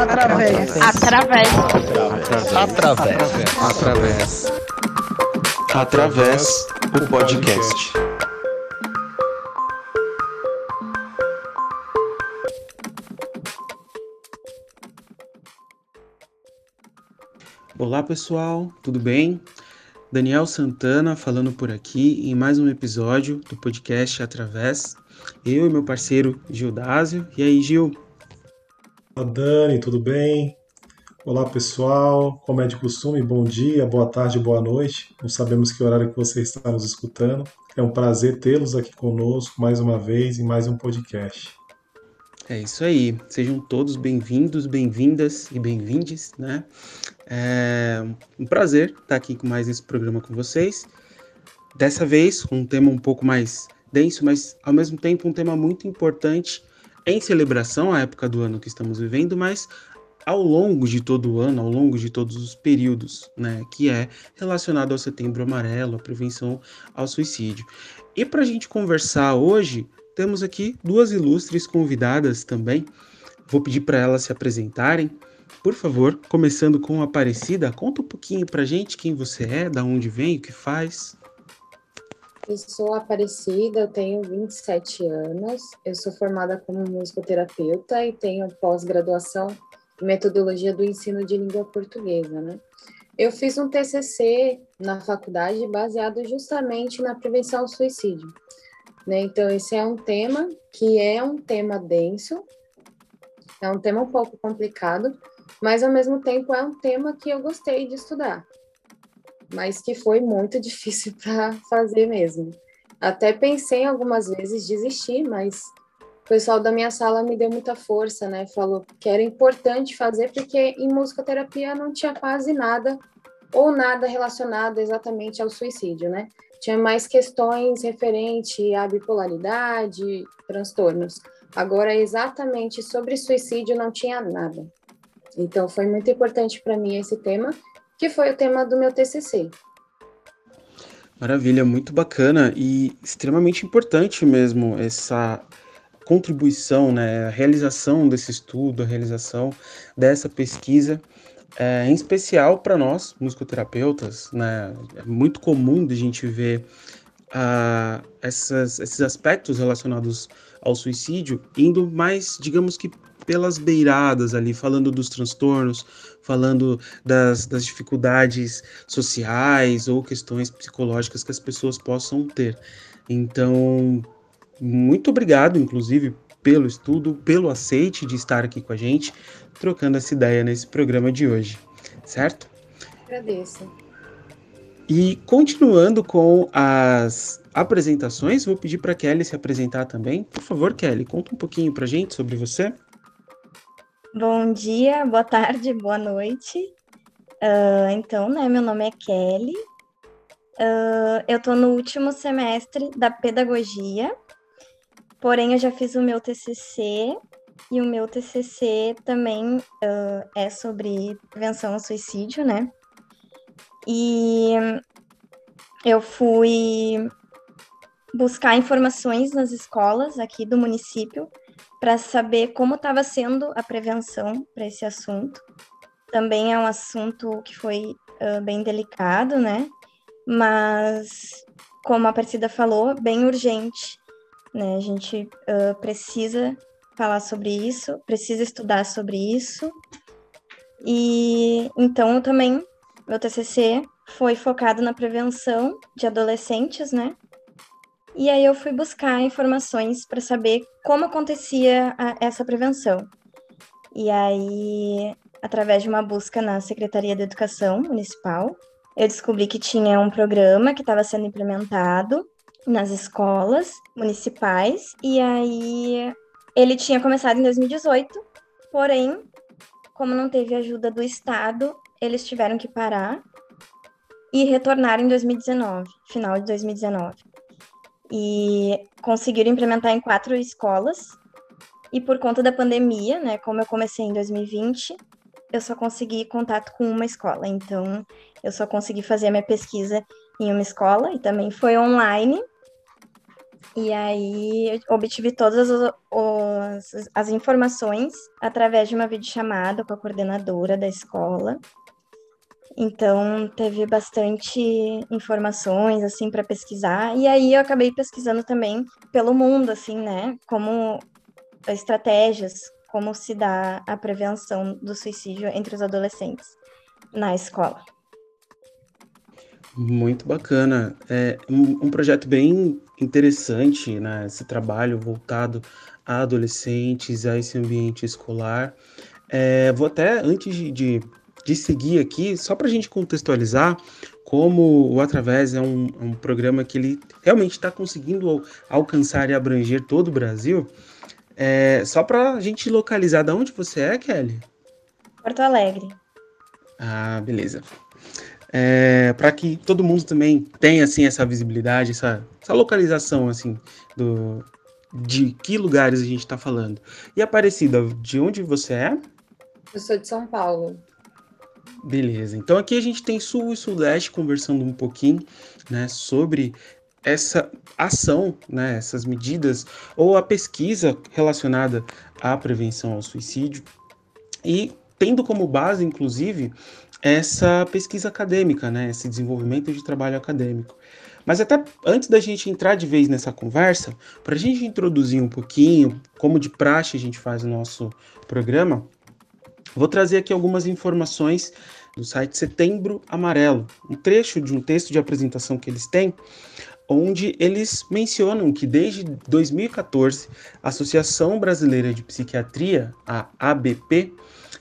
Através. Através. Através. Através. Através o podcast. Olá pessoal, tudo bem? Daniel Santana falando por aqui em mais um episódio do podcast Através. Eu e meu parceiro Gildásio. E aí, Gil? Olá, Dani, tudo bem? Olá, pessoal. Como é de costume, bom dia, boa tarde, boa noite. Não sabemos que horário que você está nos escutando. É um prazer tê-los aqui conosco mais uma vez em mais um podcast. É isso aí. Sejam todos bem-vindos, bem-vindas e bem-vindes, né? É um prazer estar aqui com mais esse programa com vocês. Dessa vez, um tema um pouco mais denso, mas ao mesmo tempo um tema muito importante em celebração à época do ano que estamos vivendo, mas ao longo de todo o ano, ao longo de todos os períodos, né, que é relacionado ao Setembro Amarelo, a prevenção ao suicídio. E para a gente conversar hoje, temos aqui duas ilustres convidadas também. Vou pedir para elas se apresentarem. Por favor, começando com a Aparecida, conta um pouquinho para gente quem você é, da onde vem, o que faz. Eu sou Aparecida, eu tenho 27 anos, eu sou formada como musicoterapeuta e tenho pós-graduação em metodologia do ensino de língua portuguesa, né? Eu fiz um TCC na faculdade baseado justamente na prevenção ao suicídio, né? Então esse é um tema que é um tema denso, é um tema um pouco complicado, mas ao mesmo tempo é um tema que eu gostei de estudar, mas que foi muito difícil para fazer mesmo. Até pensei algumas vezes desistir, mas o pessoal da minha sala me deu muita força, né? Falou que era importante fazer porque em musicoterapia não tinha quase nada ou nada relacionado exatamente ao suicídio, né? Tinha mais questões referente à bipolaridade, transtornos. Agora, exatamente sobre suicídio não tinha nada. Então, foi muito importante para mim esse tema que foi o tema do meu TCC. Maravilha, muito bacana e extremamente importante mesmo essa contribuição, né, a realização desse estudo, a realização dessa pesquisa, é, em especial para nós, musicoterapeutas, né, é muito comum de a gente ver uh, essas, esses aspectos relacionados ao suicídio indo mais, digamos que pelas beiradas ali, falando dos transtornos, falando das, das dificuldades sociais ou questões psicológicas que as pessoas possam ter. Então, muito obrigado, inclusive, pelo estudo, pelo aceite de estar aqui com a gente, trocando essa ideia nesse programa de hoje, certo? Agradeço. E continuando com as apresentações, vou pedir para Kelly se apresentar também. Por favor, Kelly, conta um pouquinho para gente sobre você. Bom dia, boa tarde, boa noite. Uh, então, né, meu nome é Kelly. Uh, eu estou no último semestre da pedagogia, porém eu já fiz o meu TCC e o meu TCC também uh, é sobre prevenção ao suicídio, né? E eu fui buscar informações nas escolas aqui do município para saber como estava sendo a prevenção para esse assunto. Também é um assunto que foi uh, bem delicado, né? Mas, como a Aparecida falou, bem urgente. Né? A gente uh, precisa falar sobre isso, precisa estudar sobre isso. E então eu também, meu TCC foi focado na prevenção de adolescentes, né? E aí eu fui buscar informações para saber como acontecia a, essa prevenção. E aí, através de uma busca na Secretaria de Educação Municipal, eu descobri que tinha um programa que estava sendo implementado nas escolas municipais, e aí ele tinha começado em 2018, porém, como não teve ajuda do Estado, eles tiveram que parar e retornar em 2019, final de 2019 e conseguiram implementar em quatro escolas. E por conta da pandemia, né, como eu comecei em 2020, eu só consegui contato com uma escola. Então, eu só consegui fazer a minha pesquisa em uma escola e também foi online. E aí obtive todas as, as, as informações através de uma videochamada com a coordenadora da escola. Então teve bastante informações assim para pesquisar e aí eu acabei pesquisando também pelo mundo assim, né, como estratégias, como se dá a prevenção do suicídio entre os adolescentes na escola. Muito bacana. É um, projeto bem interessante, né? Esse trabalho voltado a adolescentes, a esse ambiente escolar. É, vou até, antes de, de, de seguir aqui, só para a gente contextualizar como o Através é um, um programa que ele realmente está conseguindo alcançar e abranger todo o Brasil. É, só para a gente localizar, de onde você é, Kelly? Porto Alegre. Ah, beleza é, para que todo mundo também tenha assim essa visibilidade, essa, essa localização assim do de que lugares a gente está falando. E Aparecida, de onde você é? Eu sou de São Paulo. Beleza. Então aqui a gente tem sul e sudeste conversando um pouquinho, né, sobre essa ação, né, essas medidas ou a pesquisa relacionada à prevenção ao suicídio e tendo como base, inclusive, essa pesquisa acadêmica, né, esse desenvolvimento de trabalho acadêmico. Mas até antes da gente entrar de vez nessa conversa, para a gente introduzir um pouquinho como de praxe a gente faz o nosso programa, vou trazer aqui algumas informações do site Setembro Amarelo, um trecho de um texto de apresentação que eles têm, onde eles mencionam que desde 2014 a Associação Brasileira de Psiquiatria, a ABP,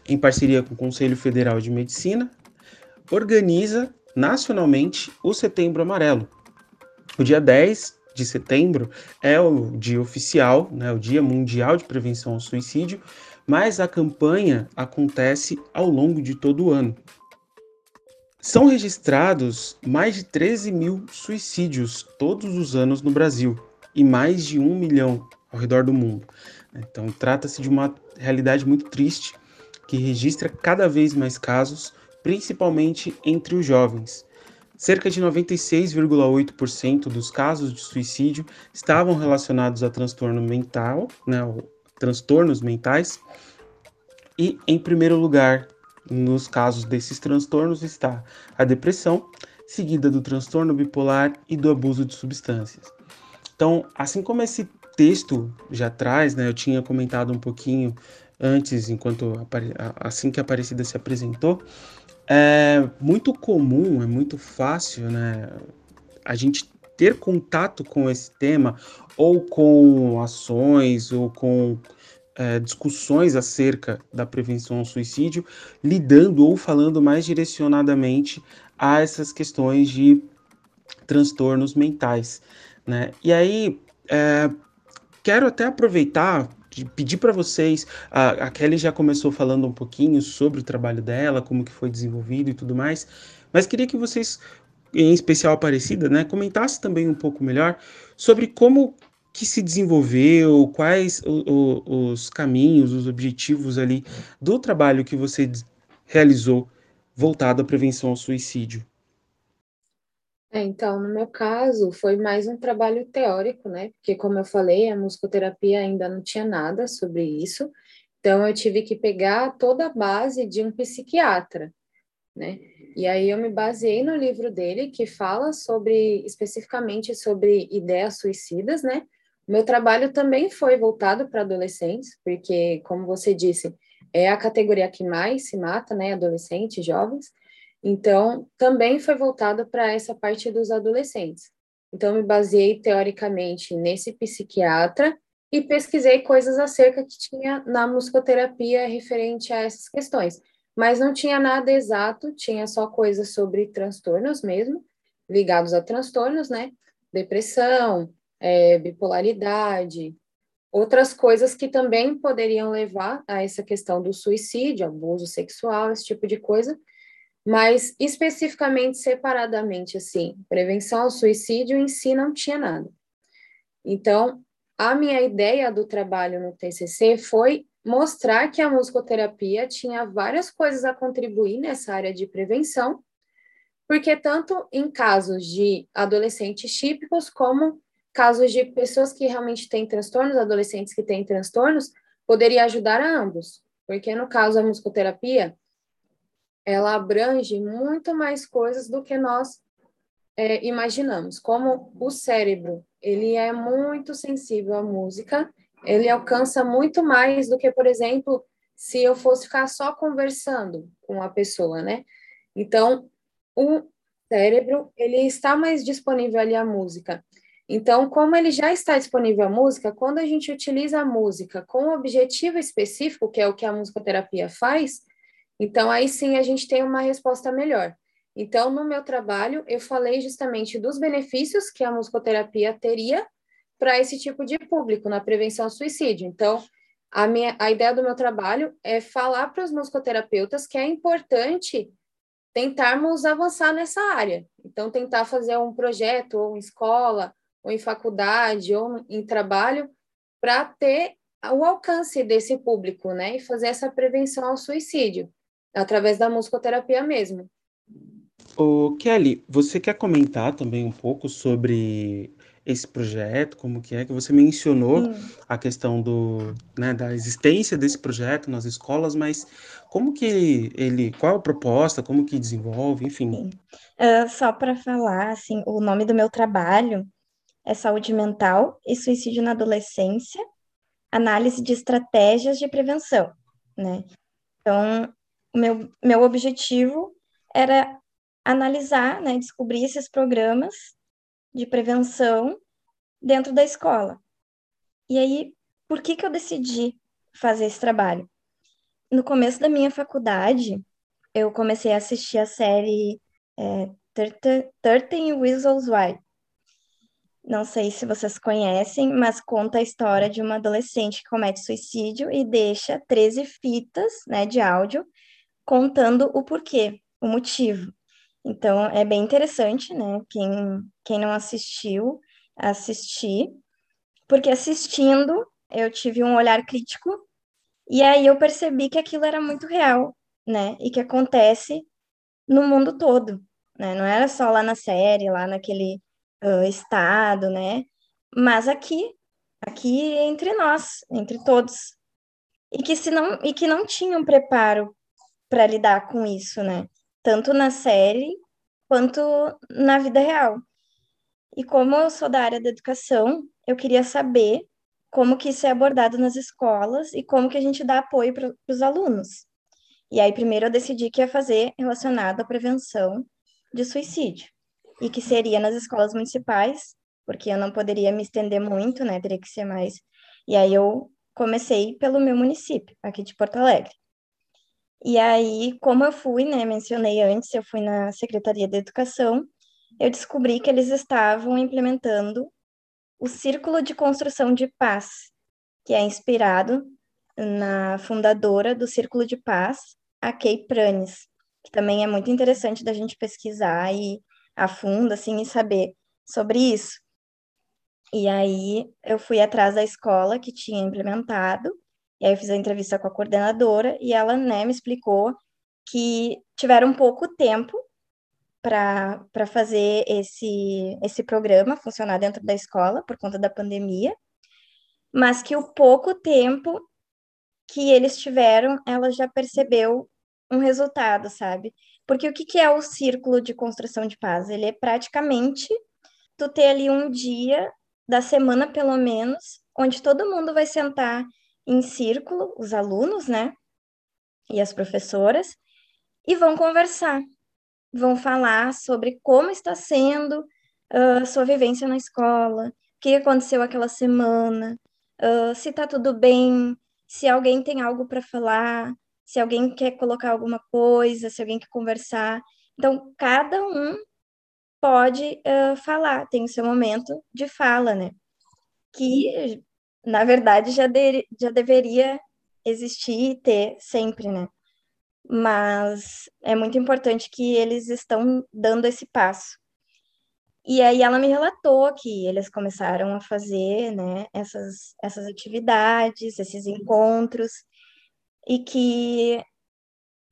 em parceria com o Conselho Federal de Medicina, organiza nacionalmente o Setembro Amarelo. O dia 10 de setembro é o dia oficial, né, o Dia Mundial de Prevenção ao Suicídio, mas a campanha acontece ao longo de todo o ano. São registrados mais de 13 mil suicídios todos os anos no Brasil e mais de um milhão ao redor do mundo. Então, trata-se de uma realidade muito triste que registra cada vez mais casos, principalmente entre os jovens. Cerca de 96,8% dos casos de suicídio estavam relacionados a transtorno mental, né, transtornos mentais. E em primeiro lugar, nos casos desses transtornos está a depressão, seguida do transtorno bipolar e do abuso de substâncias. Então, assim como esse texto já traz, né, eu tinha comentado um pouquinho antes, enquanto assim que a Aparecida se apresentou, é muito comum, é muito fácil, né, a gente ter contato com esse tema ou com ações ou com é, discussões acerca da prevenção ao suicídio, lidando ou falando mais direcionadamente a essas questões de transtornos mentais, né? E aí é, quero até aproveitar pedir para vocês, a, a Kelly já começou falando um pouquinho sobre o trabalho dela, como que foi desenvolvido e tudo mais, mas queria que vocês, em especial Aparecida, né, comentassem também um pouco melhor sobre como que se desenvolveu, quais o, o, os caminhos, os objetivos ali do trabalho que você realizou voltado à prevenção ao suicídio. É, então, no meu caso, foi mais um trabalho teórico, né? Porque, como eu falei, a musicoterapia ainda não tinha nada sobre isso. Então, eu tive que pegar toda a base de um psiquiatra, né? E aí eu me baseei no livro dele, que fala sobre, especificamente sobre ideias suicidas, né? Meu trabalho também foi voltado para adolescentes, porque, como você disse, é a categoria que mais se mata, né? Adolescentes, jovens. Então, também foi voltado para essa parte dos adolescentes. Então, me baseei teoricamente nesse psiquiatra e pesquisei coisas acerca que tinha na musicoterapia referente a essas questões. Mas não tinha nada exato, tinha só coisas sobre transtornos mesmo, ligados a transtornos, né? Depressão, é, bipolaridade, outras coisas que também poderiam levar a essa questão do suicídio, abuso sexual, esse tipo de coisa, mas especificamente, separadamente, assim, prevenção ao suicídio em si não tinha nada. Então, a minha ideia do trabalho no TCC foi mostrar que a musicoterapia tinha várias coisas a contribuir nessa área de prevenção, porque tanto em casos de adolescentes típicos como casos de pessoas que realmente têm transtornos, adolescentes que têm transtornos, poderia ajudar a ambos, porque no caso a musicoterapia, ela abrange muito mais coisas do que nós é, imaginamos. Como o cérebro, ele é muito sensível à música, ele alcança muito mais do que, por exemplo, se eu fosse ficar só conversando com a pessoa, né? Então, o cérebro, ele está mais disponível ali a música. Então, como ele já está disponível a música, quando a gente utiliza a música com um objetivo específico, que é o que a musicoterapia faz, então aí sim a gente tem uma resposta melhor. Então, no meu trabalho, eu falei justamente dos benefícios que a musicoterapia teria para esse tipo de público na prevenção ao suicídio. Então, a, minha, a ideia do meu trabalho é falar para os musicoterapeutas que é importante tentarmos avançar nessa área. Então, tentar fazer um projeto ou em escola ou em faculdade, ou em trabalho, para ter o alcance desse público, né? E fazer essa prevenção ao suicídio, através da musicoterapia mesmo. O Kelly, você quer comentar também um pouco sobre esse projeto, como que é que você mencionou hum. a questão do, né, da existência desse projeto nas escolas, mas como que ele, ele qual a proposta, como que desenvolve, enfim. Uh, só para falar, assim, o nome do meu trabalho é saúde mental e suicídio na adolescência, análise de estratégias de prevenção, né? Então, o meu, meu objetivo era analisar, né, descobrir esses programas de prevenção dentro da escola. E aí, por que que eu decidi fazer esse trabalho? No começo da minha faculdade, eu comecei a assistir a série é, 13 Whistles Why, não sei se vocês conhecem, mas conta a história de uma adolescente que comete suicídio e deixa 13 fitas, né, de áudio contando o porquê, o motivo. Então, é bem interessante, né? Quem, quem não assistiu, assistir, porque assistindo eu tive um olhar crítico e aí eu percebi que aquilo era muito real, né? E que acontece no mundo todo, né? Não era só lá na série, lá naquele uh, estado, né? Mas aqui, aqui entre nós, entre todos, e que se não e que não tinham preparo para lidar com isso, né? Tanto na série quanto na vida real. E como eu sou da área da educação, eu queria saber como que isso é abordado nas escolas e como que a gente dá apoio para os alunos. E aí, primeiro, eu decidi que ia fazer relacionado à prevenção de suicídio e que seria nas escolas municipais, porque eu não poderia me estender muito, né? Teria que ser mais. E aí eu comecei pelo meu município, aqui de Porto Alegre. E aí, como eu fui, né, mencionei antes, eu fui na Secretaria de Educação, eu descobri que eles estavam implementando o Círculo de Construção de Paz, que é inspirado na fundadora do Círculo de Paz, a Kay Pranes, que também é muito interessante da gente pesquisar e a fundo, assim, e saber sobre isso. E aí eu fui atrás da escola que tinha implementado, e aí eu fiz a entrevista com a coordenadora, e ela, né, me explicou que tiveram pouco tempo para fazer esse, esse programa funcionar dentro da escola por conta da pandemia, mas que o pouco tempo que eles tiveram, ela já percebeu um resultado, sabe? Porque o que, que é o círculo de construção de paz? Ele é praticamente tu ter ali um dia da semana, pelo menos, onde todo mundo vai sentar em círculo, os alunos, né? E as professoras, e vão conversar. Vão falar sobre como está sendo a uh, sua vivência na escola, o que aconteceu aquela semana, uh, se está tudo bem, se alguém tem algo para falar, se alguém quer colocar alguma coisa, se alguém quer conversar. Então, cada um pode uh, falar, tem o seu momento de fala, né? Que, na verdade, já, de, já deveria existir e ter sempre, né? Mas é muito importante que eles estão dando esse passo. E aí ela me relatou que eles começaram a fazer, né, essas, essas atividades, esses encontros, e que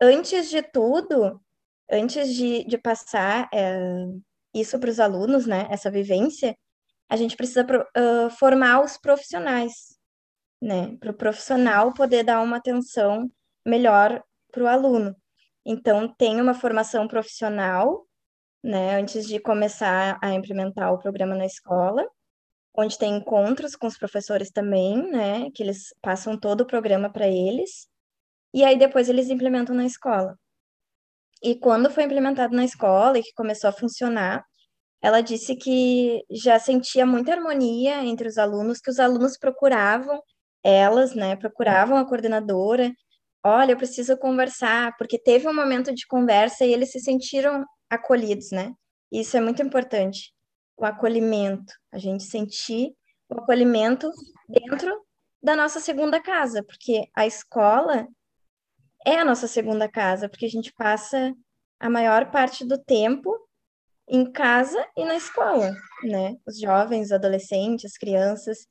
antes de tudo, antes de, de passar é, isso para os alunos, né, essa vivência, a gente precisa uh, formar os profissionais, né? Para o profissional poder dar uma atenção melhor para o aluno. Então, tem uma formação profissional, né, antes de começar a implementar o programa na escola, onde tem encontros com os professores também, né, que eles passam todo o programa para eles, e aí depois eles implementam na escola. E quando foi implementado na escola e que começou a funcionar, ela disse que já sentia muita harmonia entre os alunos, que os alunos procuravam elas, né, procuravam a coordenadora, olha, eu preciso conversar, porque teve um momento de conversa e eles se sentiram acolhidos, né? Isso é muito importante, o acolhimento, a gente sentir o acolhimento dentro da nossa segunda casa, porque a escola é a nossa segunda casa, porque a gente passa a maior parte do tempo em casa e na escola, né? Os jovens, os adolescentes, as crianças.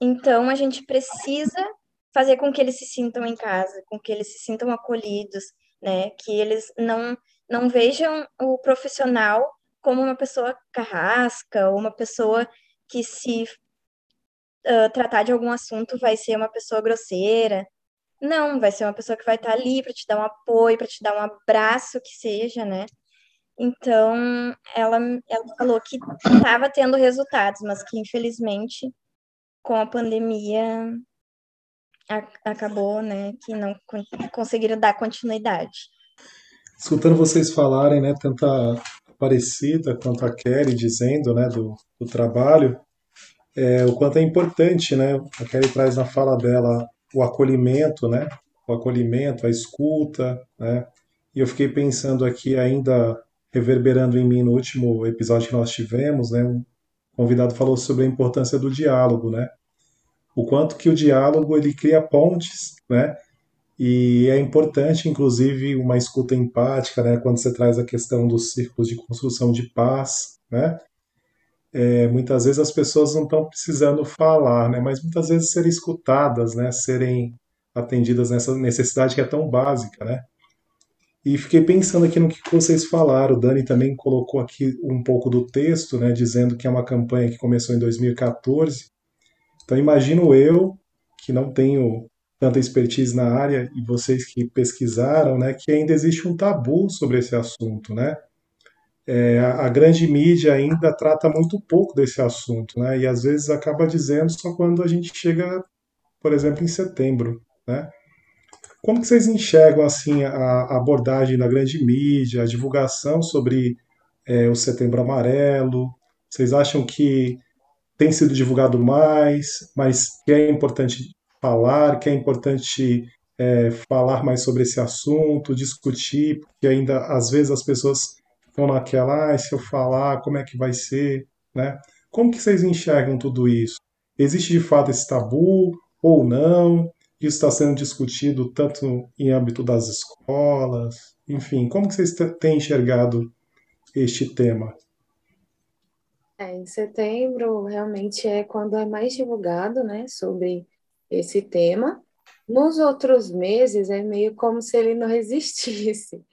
Então, a gente precisa fazer com que eles se sintam em casa, com que eles se sintam acolhidos, né? Que eles não, não vejam o profissional como uma pessoa carrasca ou uma pessoa que se uh, tratar de algum assunto vai ser uma pessoa grosseira. Não, vai ser uma pessoa que vai estar ali para te dar um apoio, para te dar um abraço que seja, né? Então, ela, ela falou que estava tendo resultados, mas que infelizmente com a pandemia acabou, né, que não conseguiram dar continuidade. Escutando vocês falarem, né, tanta parecida quanto a Kelly dizendo, né, do, do trabalho, é, o quanto é importante, né, a Kelly traz na fala dela o acolhimento, né, o acolhimento, a escuta, né, e eu fiquei pensando aqui ainda reverberando em mim no último episódio que nós tivemos, né, um convidado falou sobre a importância do diálogo, né, o quanto que o diálogo ele cria pontes, né? E é importante, inclusive, uma escuta empática, né? Quando você traz a questão dos círculos de construção de paz, né? É, muitas vezes as pessoas não estão precisando falar, né? Mas muitas vezes serem escutadas, né? Serem atendidas nessa necessidade que é tão básica, né? E fiquei pensando aqui no que vocês falaram. O Dani também colocou aqui um pouco do texto, né? Dizendo que é uma campanha que começou em 2014 então imagino eu, que não tenho tanta expertise na área, e vocês que pesquisaram, né, que ainda existe um tabu sobre esse assunto, né? É, a, grande mídia ainda trata muito pouco desse assunto, né? E às vezes acaba dizendo só quando a gente chega, por exemplo, em setembro, né? Como que vocês enxergam assim a abordagem da grande mídia, a divulgação sobre é, o Setembro Amarelo? Vocês acham que tem sido divulgado mais, mas que é importante falar, que é importante é, falar mais sobre esse assunto, discutir, porque ainda às vezes as pessoas estão naquela, ah, se eu falar, como é que vai ser, né? Como que vocês enxergam tudo isso? Existe de fato esse tabu ou não? Isso está sendo discutido tanto em âmbito das escolas, enfim, como que vocês têm enxergado este tema? É, em setembro realmente é quando é mais divulgado, né, sobre esse tema. Nos outros meses é meio como se ele não existisse.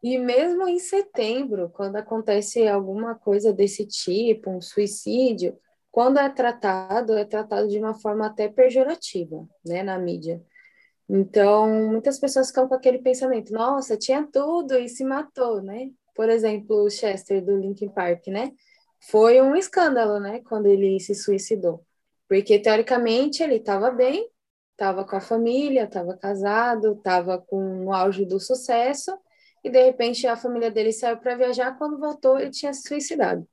E mesmo em setembro, quando acontece alguma coisa desse tipo, um suicídio, quando é tratado, é tratado de uma forma até pejorativa, né, na mídia. Então, muitas pessoas ficam com aquele pensamento: nossa, tinha tudo e se matou, né? Por exemplo, o Chester do Linkin Park, né? Foi um escândalo, né, quando ele se suicidou. Porque, teoricamente, ele estava bem, estava com a família, estava casado, estava com o auge do sucesso, e de repente a família dele saiu para viajar, quando voltou ele tinha se suicidado.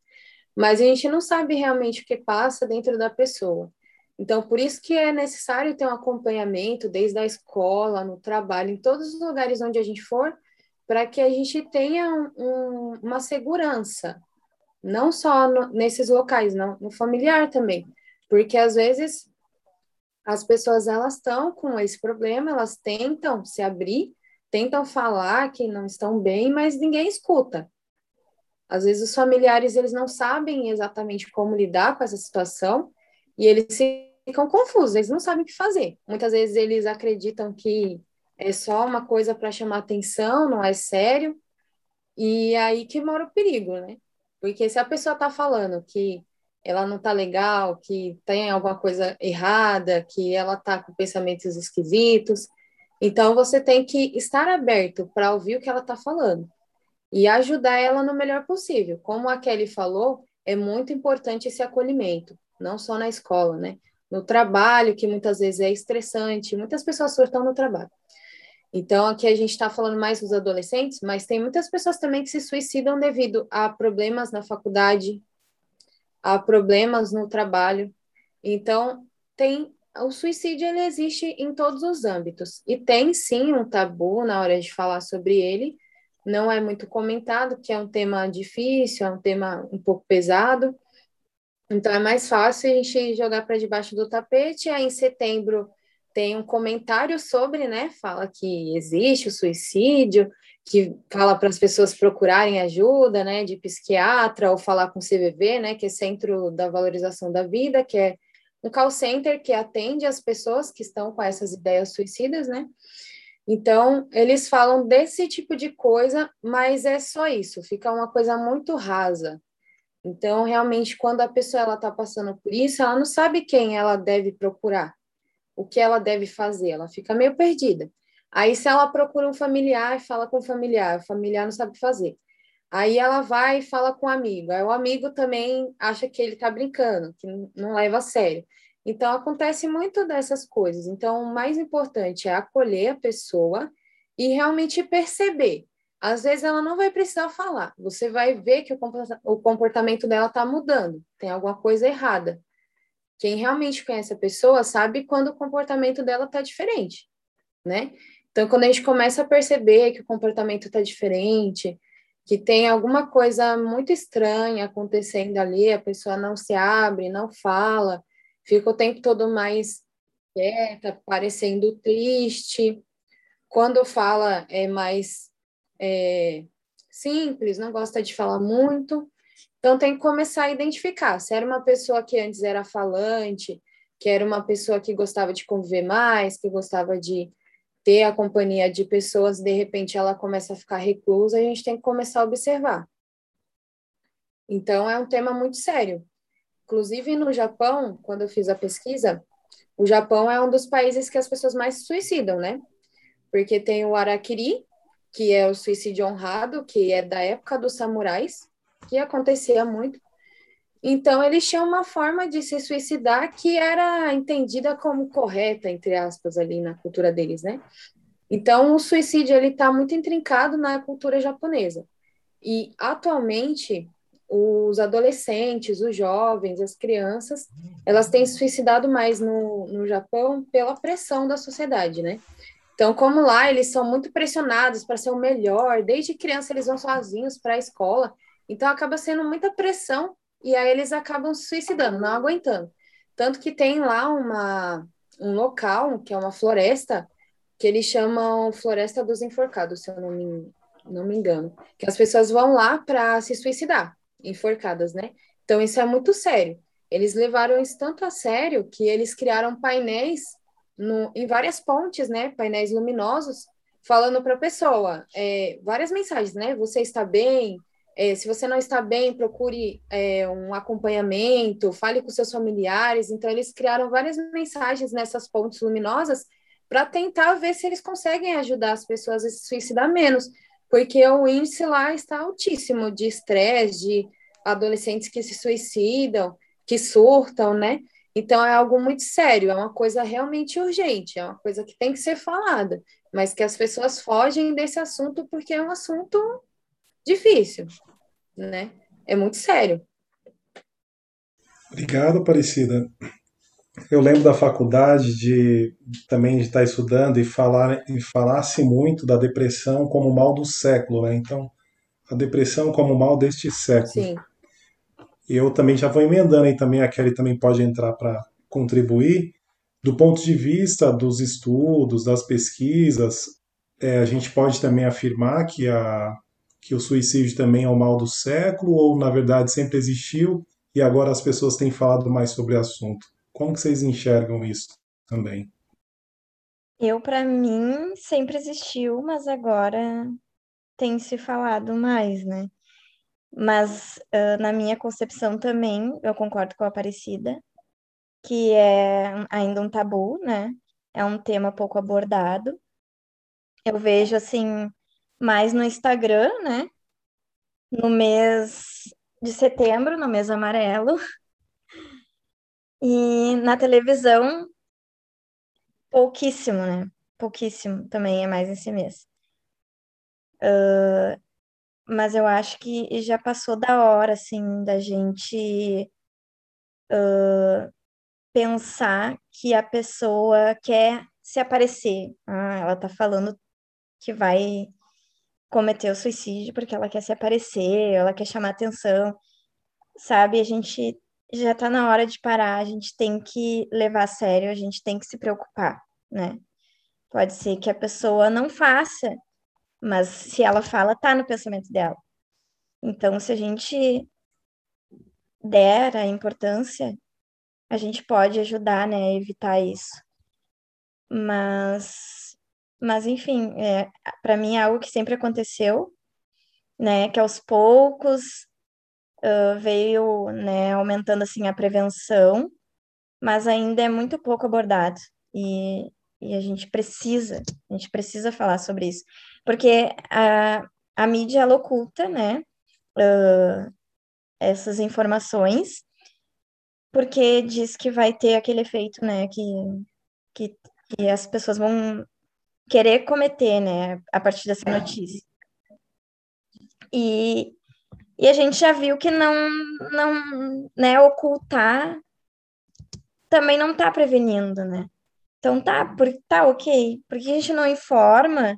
Mas a gente não sabe realmente o que passa dentro da pessoa. Então, por isso que é necessário ter um acompanhamento desde a escola, no trabalho, em todos os lugares onde a gente for, para que a gente tenha um, uma segurança, não só no, nesses locais, não, no familiar também, porque às vezes as pessoas elas estão com esse problema, elas tentam se abrir, tentam falar que não estão bem, mas ninguém escuta. Às vezes os familiares eles não sabem exatamente como lidar com essa situação e eles ficam confusos, eles não sabem o que fazer. Muitas vezes eles acreditam que é só uma coisa para chamar atenção, não é sério. E é aí que mora o perigo, né? Porque se a pessoa está falando que ela não tá legal, que tem alguma coisa errada, que ela tá com pensamentos esquisitos. Então você tem que estar aberto para ouvir o que ela está falando e ajudar ela no melhor possível. Como a Kelly falou, é muito importante esse acolhimento, não só na escola, né? No trabalho, que muitas vezes é estressante, muitas pessoas surtam no trabalho. Então, aqui a gente está falando mais dos adolescentes, mas tem muitas pessoas também que se suicidam devido a problemas na faculdade, a problemas no trabalho. Então, tem o suicídio ele existe em todos os âmbitos e tem sim um tabu na hora de falar sobre ele. Não é muito comentado, que é um tema difícil, é um tema um pouco pesado. Então é mais fácil a gente jogar para debaixo do tapete. Aí em setembro tem um comentário sobre, né? Fala que existe o suicídio, que fala para as pessoas procurarem ajuda, né? De psiquiatra ou falar com o CVV, né? Que é Centro da Valorização da Vida, que é um call center que atende as pessoas que estão com essas ideias suicidas, né? Então, eles falam desse tipo de coisa, mas é só isso, fica uma coisa muito rasa. Então, realmente, quando a pessoa ela está passando por isso, ela não sabe quem ela deve procurar o que ela deve fazer, ela fica meio perdida. Aí, se ela procura um familiar e fala com o familiar, o familiar não sabe fazer. Aí ela vai e fala com o amigo. Aí o amigo também acha que ele está brincando, que não leva a sério. Então, acontece muito dessas coisas. Então, o mais importante é acolher a pessoa e realmente perceber. Às vezes ela não vai precisar falar, você vai ver que o comportamento dela está mudando, tem alguma coisa errada. Quem realmente conhece a pessoa sabe quando o comportamento dela está diferente, né? Então, quando a gente começa a perceber que o comportamento está diferente, que tem alguma coisa muito estranha acontecendo ali, a pessoa não se abre, não fala, fica o tempo todo mais quieta, parecendo triste. Quando fala é mais é, simples, não gosta de falar muito. Então, tem que começar a identificar se era uma pessoa que antes era falante, que era uma pessoa que gostava de conviver mais, que gostava de ter a companhia de pessoas, de repente ela começa a ficar reclusa, a gente tem que começar a observar. Então, é um tema muito sério. Inclusive, no Japão, quando eu fiz a pesquisa, o Japão é um dos países que as pessoas mais suicidam, né? Porque tem o Arakiri, que é o suicídio honrado, que é da época dos samurais, que acontecia muito. Então, eles tinham uma forma de se suicidar que era entendida como correta, entre aspas, ali na cultura deles, né? Então, o suicídio ele está muito intrincado na cultura japonesa. E atualmente, os adolescentes, os jovens, as crianças, elas têm se suicidado mais no, no Japão pela pressão da sociedade, né? Então, como lá eles são muito pressionados para ser o melhor, desde criança eles vão sozinhos para a escola, então acaba sendo muita pressão e aí eles acabam se suicidando, não aguentando. Tanto que tem lá uma, um local, que é uma floresta, que eles chamam Floresta dos Enforcados, se eu não me, não me engano, que as pessoas vão lá para se suicidar, enforcadas, né? Então isso é muito sério. Eles levaram isso tanto a sério que eles criaram painéis no, em várias pontes, né? Painéis luminosos, falando para a pessoa é, várias mensagens, né? Você está bem? É, se você não está bem, procure é, um acompanhamento, fale com seus familiares. Então, eles criaram várias mensagens nessas pontes luminosas para tentar ver se eles conseguem ajudar as pessoas a se suicidar menos, porque o índice lá está altíssimo de estresse, de adolescentes que se suicidam, que surtam, né? Então, é algo muito sério, é uma coisa realmente urgente, é uma coisa que tem que ser falada, mas que as pessoas fogem desse assunto porque é um assunto difícil, né? É muito sério. Obrigado, Aparecida. Eu lembro da faculdade de também de estar estudando e falar e falasse muito da depressão como mal do século, né? Então, a depressão como mal deste século. Sim. E eu também já vou emendando aí também, a Kelly também pode entrar para contribuir. Do ponto de vista dos estudos, das pesquisas, é, a gente pode também afirmar que a, que o suicídio também é o mal do século ou na verdade sempre existiu e agora as pessoas têm falado mais sobre o assunto? Como que vocês enxergam isso também? Eu, para mim, sempre existiu, mas agora tem se falado mais, né? Mas uh, na minha concepção também, eu concordo com a Aparecida, que é ainda um tabu, né? É um tema pouco abordado. Eu vejo assim mais no Instagram, né? No mês de setembro, no mês amarelo. E na televisão, pouquíssimo, né? Pouquíssimo também é mais esse mês. Uh, mas eu acho que já passou da hora, assim, da gente uh, pensar que a pessoa quer se aparecer. Ah, ela tá falando que vai cometer o suicídio porque ela quer se aparecer, ela quer chamar atenção, sabe? A gente já tá na hora de parar, a gente tem que levar a sério, a gente tem que se preocupar, né? Pode ser que a pessoa não faça, mas se ela fala, tá no pensamento dela. Então, se a gente der a importância, a gente pode ajudar, né, a evitar isso. Mas, mas enfim, é, para mim é algo que sempre aconteceu, né, que aos poucos uh, veio, né, aumentando assim a prevenção, mas ainda é muito pouco abordado. E, e a gente precisa, a gente precisa falar sobre isso, porque a, a mídia ela oculta, né, uh, essas informações, porque diz que vai ter aquele efeito, né, que, que, que as pessoas vão querer cometer, né, a partir dessa notícia. E, e a gente já viu que não, não, né, ocultar também não está prevenindo, né? Então tá, por, tá ok. Porque a gente não informa,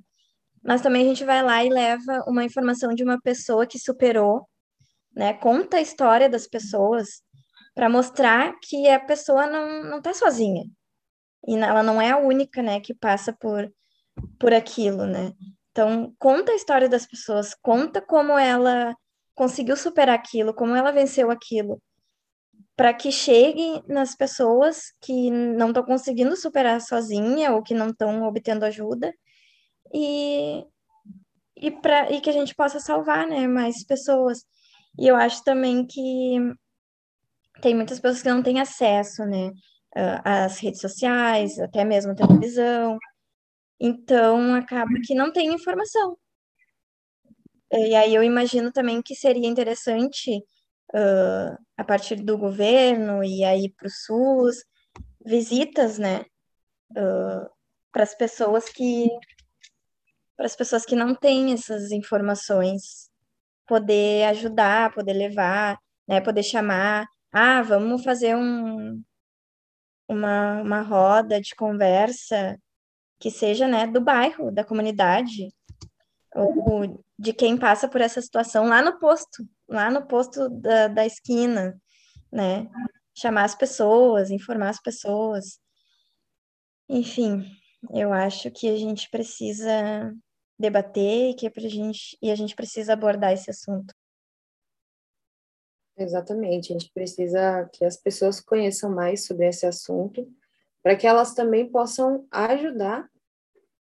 mas também a gente vai lá e leva uma informação de uma pessoa que superou, né? Conta a história das pessoas para mostrar que a pessoa não, não tá sozinha. E ela não é a única, né, que passa por, por aquilo, né? Então, conta a história das pessoas, conta como ela conseguiu superar aquilo, como ela venceu aquilo, para que chegue nas pessoas que não estão conseguindo superar sozinha ou que não estão obtendo ajuda e, e, pra, e que a gente possa salvar né, mais pessoas. E eu acho também que tem muitas pessoas que não têm acesso né, às redes sociais, até mesmo à televisão, então acaba que não tem informação. E aí eu imagino também que seria interessante, uh, a partir do governo e aí para o SUS, visitas, né, uh, para as pessoas que para as pessoas que não têm essas informações, poder ajudar, poder levar, né, poder chamar, ah, vamos fazer um, uma, uma roda de conversa que seja, né, do bairro, da comunidade, ou de quem passa por essa situação lá no posto, lá no posto da, da esquina, né? Chamar as pessoas, informar as pessoas. Enfim, eu acho que a gente precisa debater que é pra gente, e a gente precisa abordar esse assunto. Exatamente, a gente precisa que as pessoas conheçam mais sobre esse assunto, para que elas também possam ajudar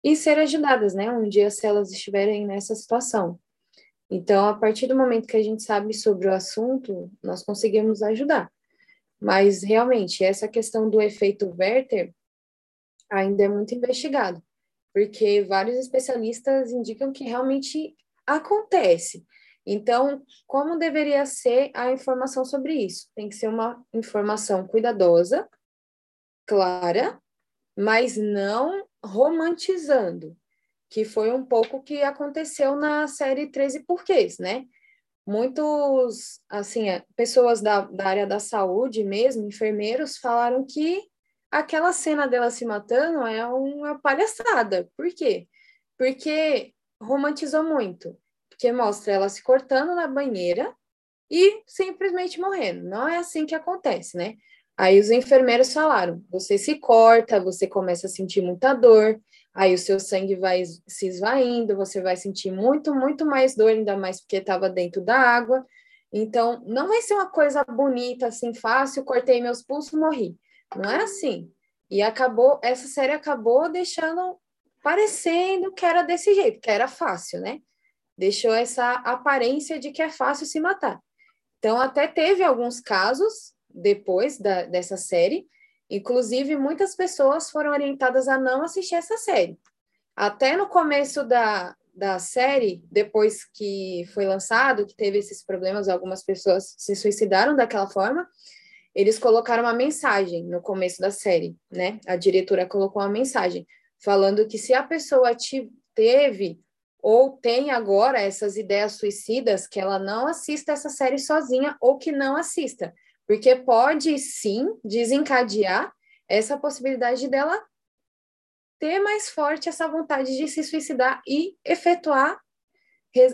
e ser ajudadas, né? Um dia, se elas estiverem nessa situação. Então, a partir do momento que a gente sabe sobre o assunto, nós conseguimos ajudar. Mas, realmente, essa questão do efeito Werther ainda é muito investigado, porque vários especialistas indicam que realmente acontece. Então, como deveria ser a informação sobre isso? Tem que ser uma informação cuidadosa, clara, mas não romantizando, que foi um pouco o que aconteceu na série 13 Porquês, né? Muitos, assim, é, pessoas da, da área da saúde mesmo, enfermeiros, falaram que aquela cena dela se matando é uma palhaçada. Por quê? Porque romantizou muito. Porque mostra ela se cortando na banheira e simplesmente morrendo. Não é assim que acontece, né? Aí os enfermeiros falaram: você se corta, você começa a sentir muita dor, aí o seu sangue vai se esvaindo, você vai sentir muito, muito mais dor, ainda mais porque estava dentro da água. Então, não vai ser uma coisa bonita, assim, fácil, cortei meus pulsos, morri. Não é assim. E acabou, essa série acabou deixando parecendo que era desse jeito, que era fácil, né? deixou essa aparência de que é fácil se matar. Então, até teve alguns casos depois da, dessa série, inclusive muitas pessoas foram orientadas a não assistir essa série. Até no começo da, da série, depois que foi lançado, que teve esses problemas, algumas pessoas se suicidaram daquela forma, eles colocaram uma mensagem no começo da série, né? A diretora colocou uma mensagem falando que se a pessoa teve ou tem agora essas ideias suicidas, que ela não assista essa série sozinha ou que não assista, porque pode sim desencadear essa possibilidade dela ter mais forte essa vontade de se suicidar e efetuar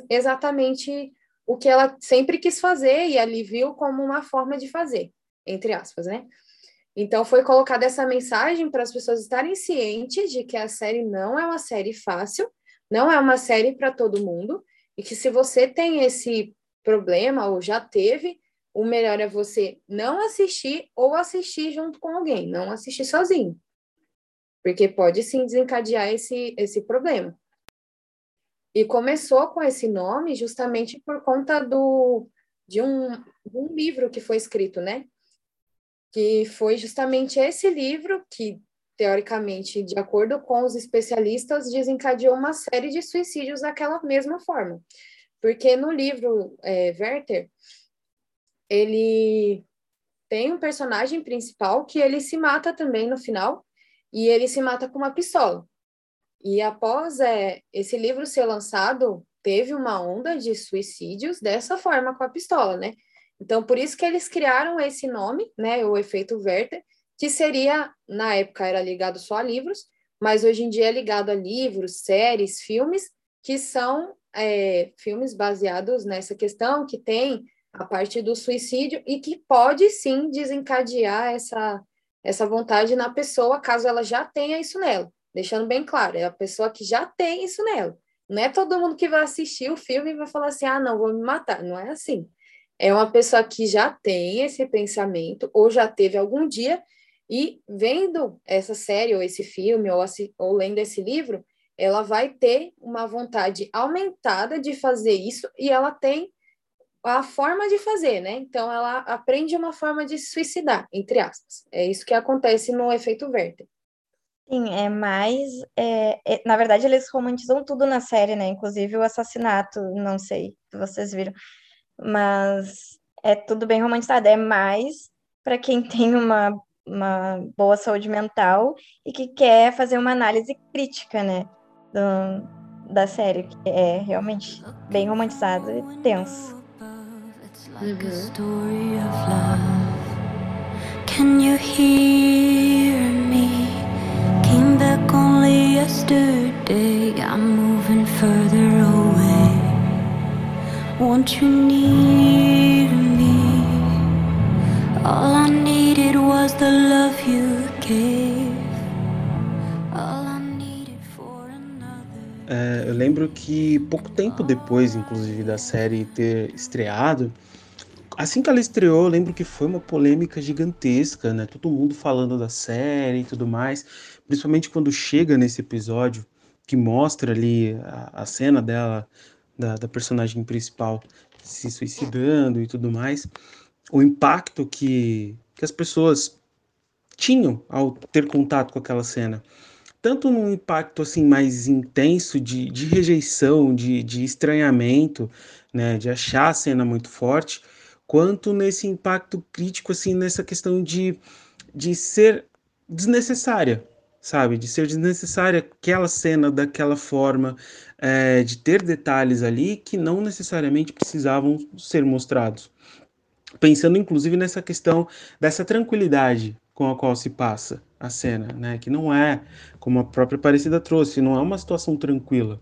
exatamente o que ela sempre quis fazer e ali viu como uma forma de fazer, entre aspas, né? Então foi colocada essa mensagem para as pessoas estarem cientes de que a série não é uma série fácil, não é uma série para todo mundo, e que se você tem esse problema ou já teve, o melhor é você não assistir ou assistir junto com alguém, não assistir sozinho. Porque pode sim desencadear esse, esse problema. E começou com esse nome justamente por conta do, de, um, de um livro que foi escrito, né? Que foi justamente esse livro que teoricamente, de acordo com os especialistas, desencadeou uma série de suicídios daquela mesma forma. Porque no livro é, Werther, ele tem um personagem principal que ele se mata também no final, e ele se mata com uma pistola. E após é, esse livro ser lançado, teve uma onda de suicídios dessa forma com a pistola, né? Então, por isso que eles criaram esse nome, né, o efeito Werther, que seria, na época era ligado só a livros, mas hoje em dia é ligado a livros, séries, filmes, que são é, filmes baseados nessa questão, que tem a parte do suicídio e que pode sim desencadear essa, essa vontade na pessoa, caso ela já tenha isso nela. Deixando bem claro, é a pessoa que já tem isso nela. Não é todo mundo que vai assistir o filme e vai falar assim: ah, não, vou me matar. Não é assim. É uma pessoa que já tem esse pensamento ou já teve algum dia e vendo essa série, ou esse filme, ou, ou lendo esse livro, ela vai ter uma vontade aumentada de fazer isso e ela tem a forma de fazer, né? Então ela aprende uma forma de se suicidar, entre aspas. É isso que acontece no efeito Werther. Sim, é mais. É, é, na verdade, eles romantizam tudo na série, né? Inclusive o assassinato, não sei se vocês viram. Mas é tudo bem romantizado. É mais para quem tem uma uma boa saúde mental e que quer fazer uma análise crítica, né, do, da série, que é realmente bem romantizado e tenso. Uhum. Can you hear me? Came back only yesterday. I'm moving further away. Won't you need me? All I needed was the love you gave. É, eu lembro que pouco tempo depois, inclusive, da série ter estreado, assim que ela estreou, eu lembro que foi uma polêmica gigantesca, né? Todo mundo falando da série e tudo mais, principalmente quando chega nesse episódio que mostra ali a, a cena dela, da, da personagem principal se suicidando e tudo mais o impacto que, que as pessoas tinham ao ter contato com aquela cena. Tanto num impacto assim mais intenso de, de rejeição, de, de estranhamento, né, de achar a cena muito forte, quanto nesse impacto crítico, assim, nessa questão de, de ser desnecessária, sabe? De ser desnecessária aquela cena daquela forma, é, de ter detalhes ali que não necessariamente precisavam ser mostrados pensando inclusive nessa questão dessa tranquilidade com a qual se passa a cena, né? Que não é, como a própria Aparecida trouxe, não é uma situação tranquila.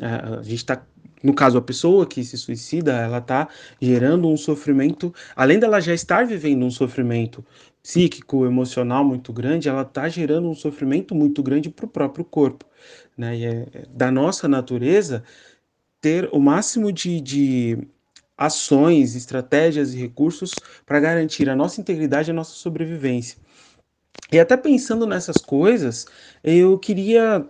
É, a gente está, no caso, a pessoa que se suicida, ela está gerando um sofrimento, além dela já estar vivendo um sofrimento psíquico, emocional muito grande, ela está gerando um sofrimento muito grande para o próprio corpo, né? E é, é da nossa natureza ter o máximo de, de ações, estratégias e recursos para garantir a nossa integridade e a nossa sobrevivência. E até pensando nessas coisas, eu queria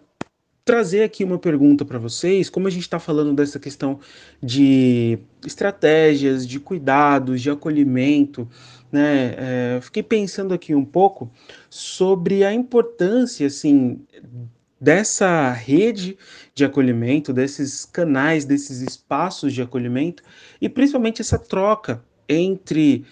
trazer aqui uma pergunta para vocês, como a gente está falando dessa questão de estratégias, de cuidados, de acolhimento, né? É, fiquei pensando aqui um pouco sobre a importância, assim, dessa rede de acolhimento, desses canais, desses espaços de acolhimento e principalmente essa troca entre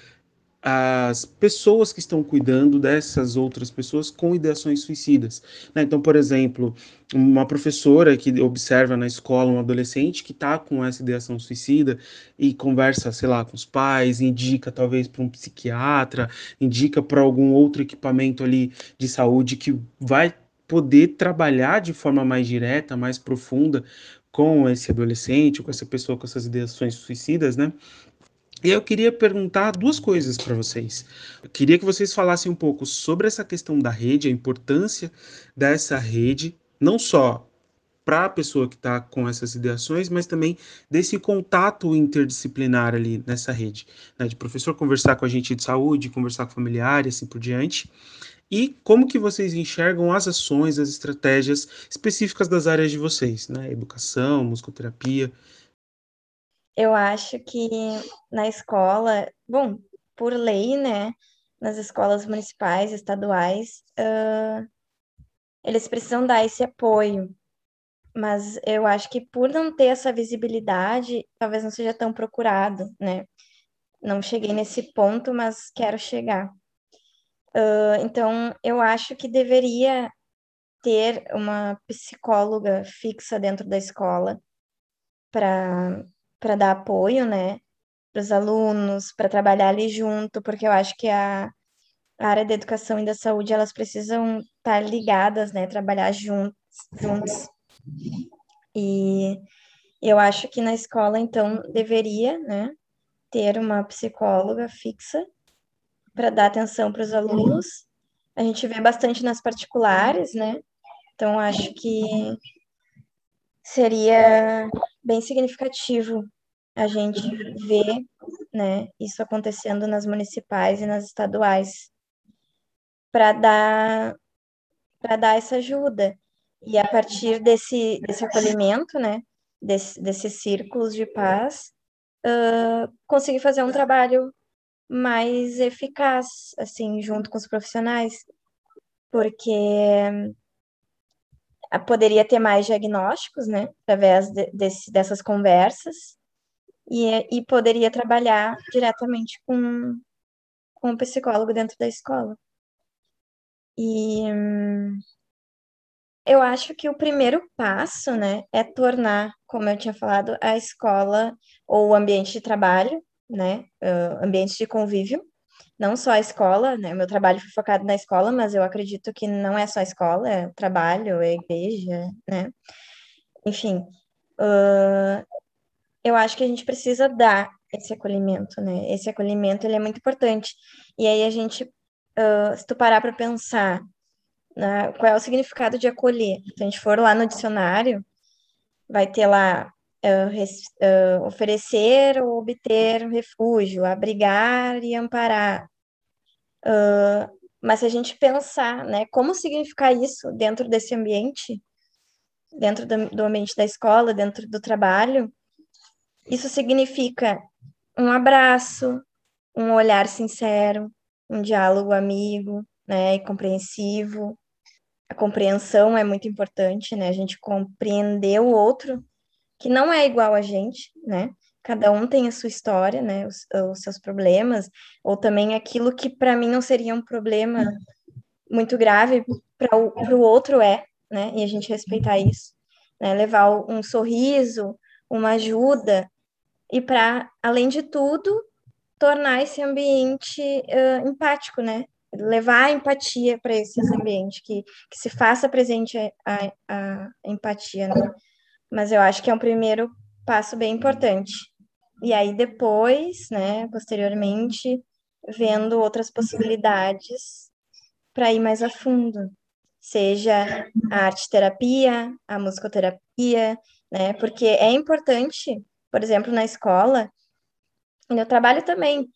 as pessoas que estão cuidando dessas outras pessoas com ideações suicidas. Né? Então, por exemplo, uma professora que observa na escola um adolescente que está com essa ideação suicida e conversa, sei lá, com os pais, indica talvez para um psiquiatra, indica para algum outro equipamento ali de saúde que vai poder trabalhar de forma mais direta, mais profunda com esse adolescente, com essa pessoa com essas ideações suicidas, né? E eu queria perguntar duas coisas para vocês. Eu queria que vocês falassem um pouco sobre essa questão da rede, a importância dessa rede, não só para a pessoa que está com essas ideações, mas também desse contato interdisciplinar ali nessa rede, né? de professor conversar com a gente de saúde, conversar com familiar e assim por diante. E como que vocês enxergam as ações, as estratégias específicas das áreas de vocês, né? Educação, musicoterapia, eu acho que na escola, bom, por lei, né, nas escolas municipais, estaduais, uh, eles precisam dar esse apoio. Mas eu acho que por não ter essa visibilidade, talvez não seja tão procurado, né? Não cheguei nesse ponto, mas quero chegar. Uh, então, eu acho que deveria ter uma psicóloga fixa dentro da escola para para dar apoio, né, para os alunos, para trabalhar ali junto, porque eu acho que a, a, área da educação e da saúde elas precisam estar ligadas, né, trabalhar juntos, juntos. E eu acho que na escola então deveria, né, ter uma psicóloga fixa para dar atenção para os alunos. A gente vê bastante nas particulares, né? Então acho que seria bem significativo a gente ver, né, isso acontecendo nas municipais e nas estaduais para dar para dar essa ajuda. E a partir desse desse acolhimento, né, desse, desses círculos de paz, uh, conseguir fazer um trabalho mais eficaz, assim, junto com os profissionais, porque poderia ter mais diagnósticos, né, através de, desse, dessas conversas, e, e poderia trabalhar diretamente com, com o psicólogo dentro da escola. E eu acho que o primeiro passo, né, é tornar, como eu tinha falado, a escola ou o ambiente de trabalho, né, uh, ambiente de convívio, não só a escola, né? Meu trabalho foi focado na escola, mas eu acredito que não é só a escola, é o trabalho, é a igreja, né? Enfim, uh, eu acho que a gente precisa dar esse acolhimento, né? Esse acolhimento, ele é muito importante. E aí a gente, uh, se tu parar para pensar né, qual é o significado de acolher, se a gente for lá no dicionário, vai ter lá uh, res, uh, oferecer ou obter refúgio, abrigar e amparar. Uh, mas se a gente pensar, né, como significar isso dentro desse ambiente, dentro do, do ambiente da escola, dentro do trabalho, isso significa um abraço, um olhar sincero, um diálogo amigo, né, e compreensivo. A compreensão é muito importante, né? A gente compreender o outro que não é igual a gente, né? Cada um tem a sua história, né? Os, os seus problemas, ou também aquilo que para mim não seria um problema muito grave, para o outro é, né? E a gente respeitar isso, né? Levar um sorriso, uma ajuda, e para, além de tudo, tornar esse ambiente uh, empático, né? Levar a empatia para esse ambiente, que, que se faça presente a, a, a empatia, né? mas eu acho que é um primeiro passo bem importante. E aí depois, né, posteriormente, vendo outras possibilidades para ir mais a fundo, seja a arte terapia, a musicoterapia, né, porque é importante, por exemplo, na escola, no trabalho também,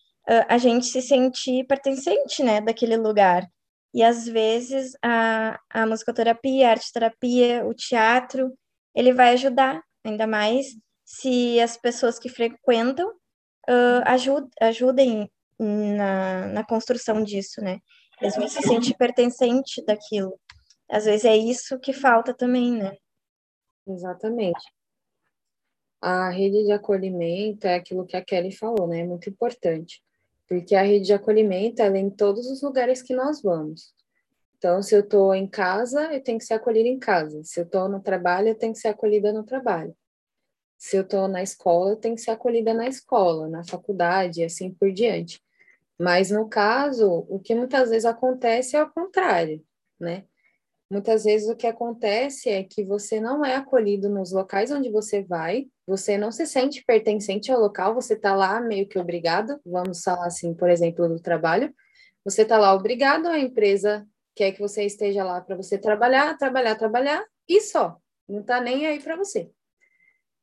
a gente se sentir pertencente, né, daquele lugar. E às vezes a, a musicoterapia, a arte-terapia, o teatro, ele vai ajudar, ainda mais se as pessoas que frequentam uh, ajud, ajudem na, na construção disso, né? Eles vão se sentir pertencente daquilo. Às vezes é isso que falta também, né? Exatamente. A rede de acolhimento é aquilo que a Kelly falou, né? É muito importante. Porque a rede de acolhimento é em todos os lugares que nós vamos. Então, se eu estou em casa, eu tenho que ser acolhida em casa. Se eu estou no trabalho, eu tenho que ser acolhida no trabalho. Se eu estou na escola, eu tenho que ser acolhida na escola, na faculdade, assim por diante. Mas, no caso, o que muitas vezes acontece é o contrário, né? Muitas vezes o que acontece é que você não é acolhido nos locais onde você vai, você não se sente pertencente ao local, você está lá meio que obrigado, vamos falar assim, por exemplo, do trabalho, você está lá obrigado, a empresa quer que você esteja lá para você trabalhar, trabalhar, trabalhar e só, não está nem aí para você.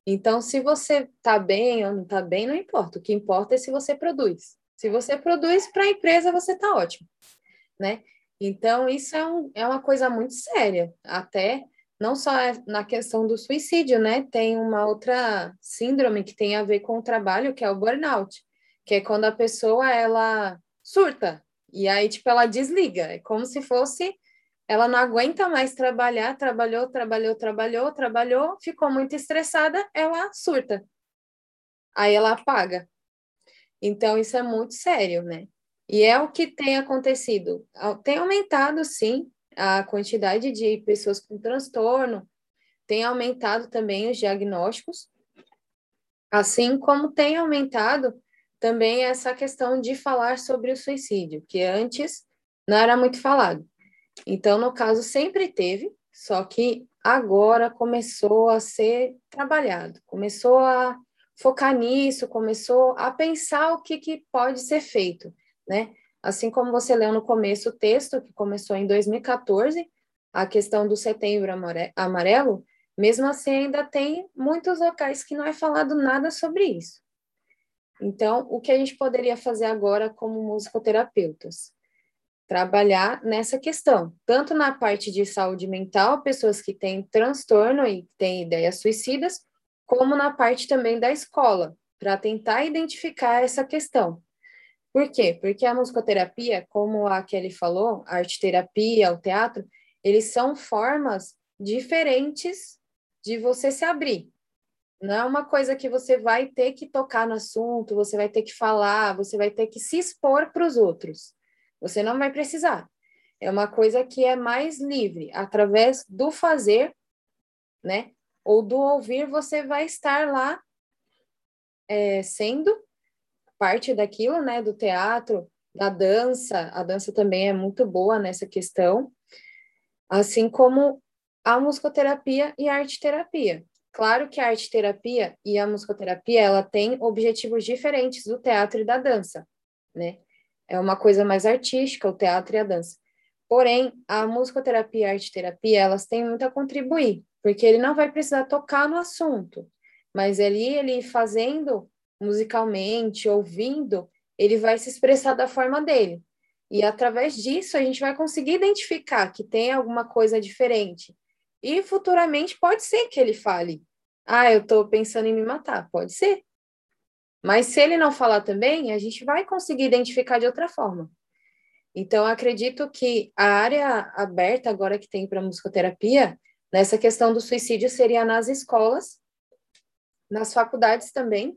Então, se você está bem ou não está bem, não importa, o que importa é se você produz. Se você produz para a empresa, você está ótimo, né? Então, isso é, um, é uma coisa muito séria, até não só é na questão do suicídio, né? Tem uma outra síndrome que tem a ver com o trabalho, que é o burnout, que é quando a pessoa ela surta e aí tipo ela desliga, é como se fosse ela não aguenta mais trabalhar, trabalhou, trabalhou, trabalhou, trabalhou, ficou muito estressada, ela surta. Aí ela apaga. Então isso é muito sério, né? E é o que tem acontecido. Tem aumentado, sim, a quantidade de pessoas com transtorno, tem aumentado também os diagnósticos, assim como tem aumentado também essa questão de falar sobre o suicídio, que antes não era muito falado. Então, no caso, sempre teve, só que agora começou a ser trabalhado, começou a focar nisso, começou a pensar o que, que pode ser feito né? Assim como você leu no começo o texto, que começou em 2014, a questão do setembro amarelo, mesmo assim ainda tem muitos locais que não é falado nada sobre isso. Então, o que a gente poderia fazer agora como musicoterapeutas? Trabalhar nessa questão, tanto na parte de saúde mental, pessoas que têm transtorno e têm ideias suicidas, como na parte também da escola, para tentar identificar essa questão. Por quê? Porque a musicoterapia, como a Kelly falou, a arte terapia, o teatro, eles são formas diferentes de você se abrir. Não é uma coisa que você vai ter que tocar no assunto, você vai ter que falar, você vai ter que se expor para os outros. Você não vai precisar. É uma coisa que é mais livre, através do fazer, né? Ou do ouvir, você vai estar lá é, sendo parte daquilo, né, do teatro, da dança, a dança também é muito boa nessa questão, assim como a musicoterapia e a arte-terapia. Claro que a arte-terapia e a musicoterapia, ela tem objetivos diferentes do teatro e da dança, né? É uma coisa mais artística, o teatro e a dança. Porém, a musicoterapia e a arte-terapia, elas têm muito a contribuir, porque ele não vai precisar tocar no assunto, mas ali ele fazendo musicalmente, ouvindo, ele vai se expressar da forma dele. E através disso a gente vai conseguir identificar que tem alguma coisa diferente. E futuramente pode ser que ele fale: "Ah, eu estou pensando em me matar". Pode ser. Mas se ele não falar também, a gente vai conseguir identificar de outra forma. Então, acredito que a área aberta agora que tem para musicoterapia, nessa questão do suicídio, seria nas escolas, nas faculdades também,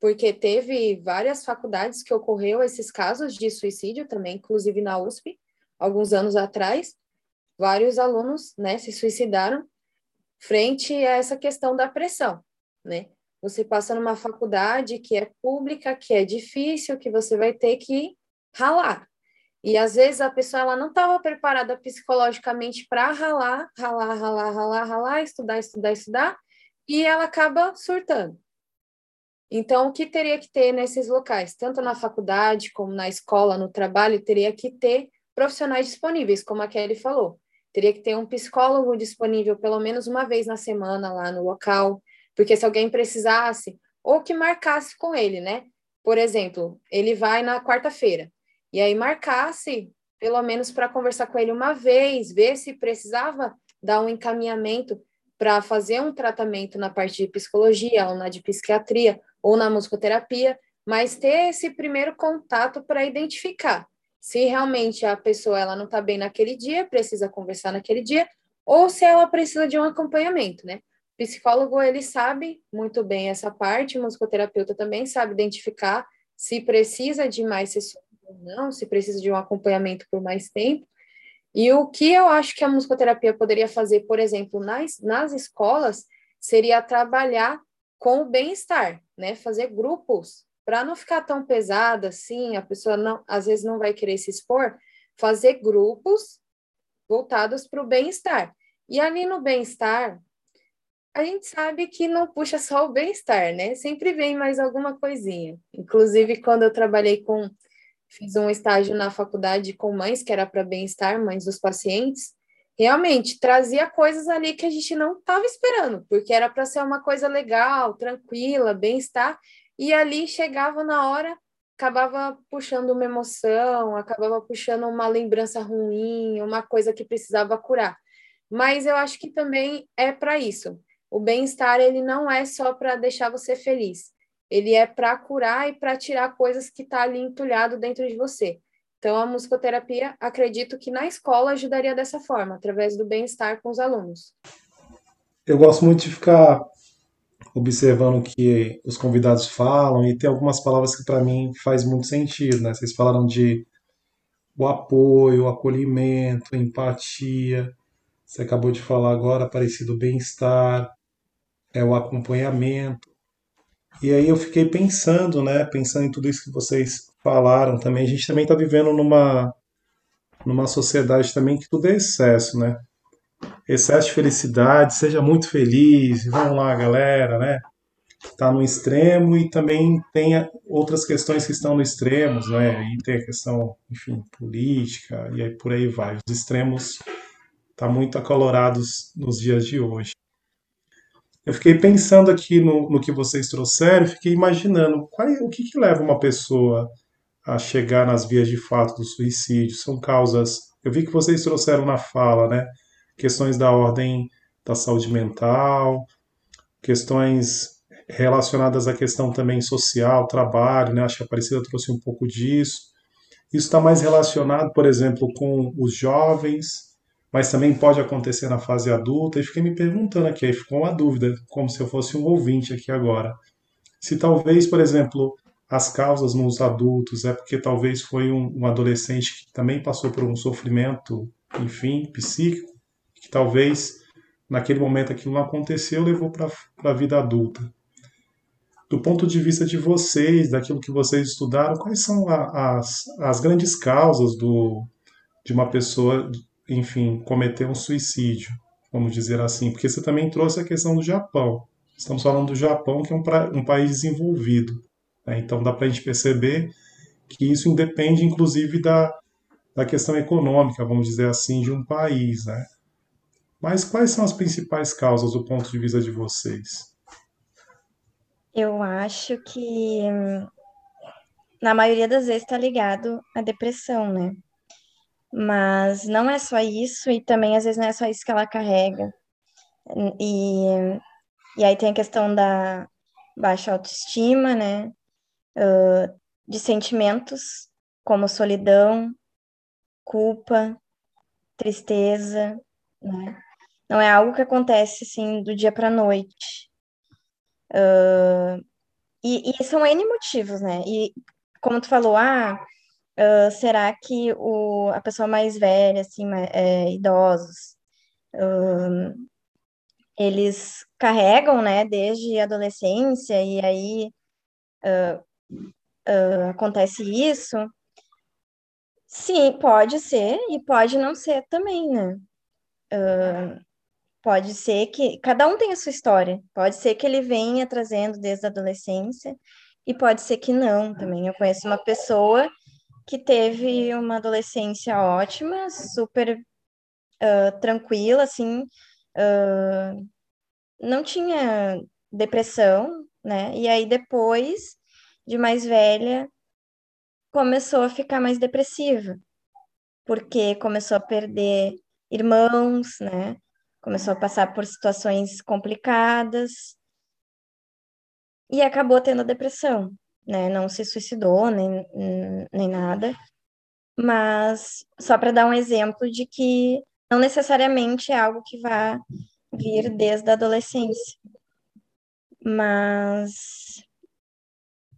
porque teve várias faculdades que ocorreu esses casos de suicídio também, inclusive na USP, alguns anos atrás, vários alunos, né, se suicidaram frente a essa questão da pressão, né? Você passa numa faculdade que é pública, que é difícil, que você vai ter que ralar. E às vezes a pessoa ela não estava preparada psicologicamente para ralar, ralar, ralar, ralar, ralar, estudar, estudar, estudar, e ela acaba surtando. Então, o que teria que ter nesses locais, tanto na faculdade como na escola, no trabalho, teria que ter profissionais disponíveis, como a Kelly falou. Teria que ter um psicólogo disponível pelo menos uma vez na semana lá no local, porque se alguém precisasse, ou que marcasse com ele, né? Por exemplo, ele vai na quarta-feira, e aí marcasse pelo menos para conversar com ele uma vez, ver se precisava dar um encaminhamento para fazer um tratamento na parte de psicologia, ou na de psiquiatria, ou na musicoterapia, mas ter esse primeiro contato para identificar se realmente a pessoa ela não está bem naquele dia, precisa conversar naquele dia, ou se ela precisa de um acompanhamento, né? Psicólogo ele sabe muito bem essa parte, o musicoterapeuta também sabe identificar se precisa de mais sessões ou não, se precisa de um acompanhamento por mais tempo. E o que eu acho que a musicoterapia poderia fazer, por exemplo, nas, nas escolas, seria trabalhar com o bem-estar, né? Fazer grupos para não ficar tão pesada assim, a pessoa não, às vezes não vai querer se expor, fazer grupos voltados para o bem-estar. E ali no bem-estar, a gente sabe que não puxa só o bem-estar, né? Sempre vem mais alguma coisinha. Inclusive, quando eu trabalhei com. Fiz um estágio na faculdade com mães, que era para bem-estar, mães dos pacientes. Realmente, trazia coisas ali que a gente não estava esperando, porque era para ser uma coisa legal, tranquila, bem-estar, e ali chegava na hora, acabava puxando uma emoção, acabava puxando uma lembrança ruim, uma coisa que precisava curar. Mas eu acho que também é para isso. O bem-estar ele não é só para deixar você feliz. Ele é para curar e para tirar coisas que tá ali entulhado dentro de você. Então a musicoterapia, acredito que na escola ajudaria dessa forma, através do bem-estar com os alunos. Eu gosto muito de ficar observando o que os convidados falam e tem algumas palavras que para mim faz muito sentido, né? Vocês falaram de o apoio, o acolhimento, empatia. Você acabou de falar agora, parecido bem-estar, é o acompanhamento. E aí eu fiquei pensando, né? Pensando em tudo isso que vocês falaram também. A gente também está vivendo numa numa sociedade também que tudo é excesso, né? excesso de felicidade, seja muito feliz, vamos lá, galera, né? Está no extremo e também tem outras questões que estão no extremo, né? E tem a questão, enfim, política e aí por aí vai. Os extremos tá muito acalorados nos dias de hoje. Eu fiquei pensando aqui no, no que vocês trouxeram, fiquei imaginando qual, o que, que leva uma pessoa a chegar nas vias de fato do suicídio. São causas. Eu vi que vocês trouxeram na fala, né? questões da ordem da saúde mental, questões relacionadas à questão também social, trabalho, né? Acho que a Aparecida trouxe um pouco disso. Isso está mais relacionado, por exemplo, com os jovens, mas também pode acontecer na fase adulta. E fiquei me perguntando aqui, aí ficou uma dúvida, como se eu fosse um ouvinte aqui agora. Se talvez, por exemplo, as causas nos adultos é porque talvez foi um, um adolescente que também passou por um sofrimento, enfim, psíquico, que talvez naquele momento aquilo não aconteceu, levou para a vida adulta. Do ponto de vista de vocês, daquilo que vocês estudaram, quais são a, as, as grandes causas do, de uma pessoa, enfim, cometer um suicídio, vamos dizer assim? Porque você também trouxe a questão do Japão. Estamos falando do Japão, que é um, pra, um país desenvolvido. Né? Então dá para a gente perceber que isso independe, inclusive, da, da questão econômica, vamos dizer assim, de um país. Né? Mas quais são as principais causas do ponto de vista de vocês? Eu acho que na maioria das vezes está ligado à depressão, né? Mas não é só isso, e também às vezes não é só isso que ela carrega. E, e aí tem a questão da baixa autoestima, né? Uh, de sentimentos como solidão, culpa, tristeza, né? Não é algo que acontece assim do dia para noite. Uh, e, e, são N motivos, né? E como tu falou, ah, uh, será que o, a pessoa mais velha, assim, é, idosos, uh, eles carregam, né, desde a adolescência e aí acontece isso? Sim, pode ser e pode não ser também, né? Uh, Pode ser que cada um tem a sua história. Pode ser que ele venha trazendo desde a adolescência e pode ser que não também. Eu conheço uma pessoa que teve uma adolescência ótima, super uh, tranquila, assim, uh, não tinha depressão, né? E aí depois, de mais velha, começou a ficar mais depressiva. porque começou a perder irmãos, né? Começou a passar por situações complicadas e acabou tendo depressão, né? Não se suicidou nem, nem nada, mas só para dar um exemplo de que não necessariamente é algo que vai vir desde a adolescência. Mas,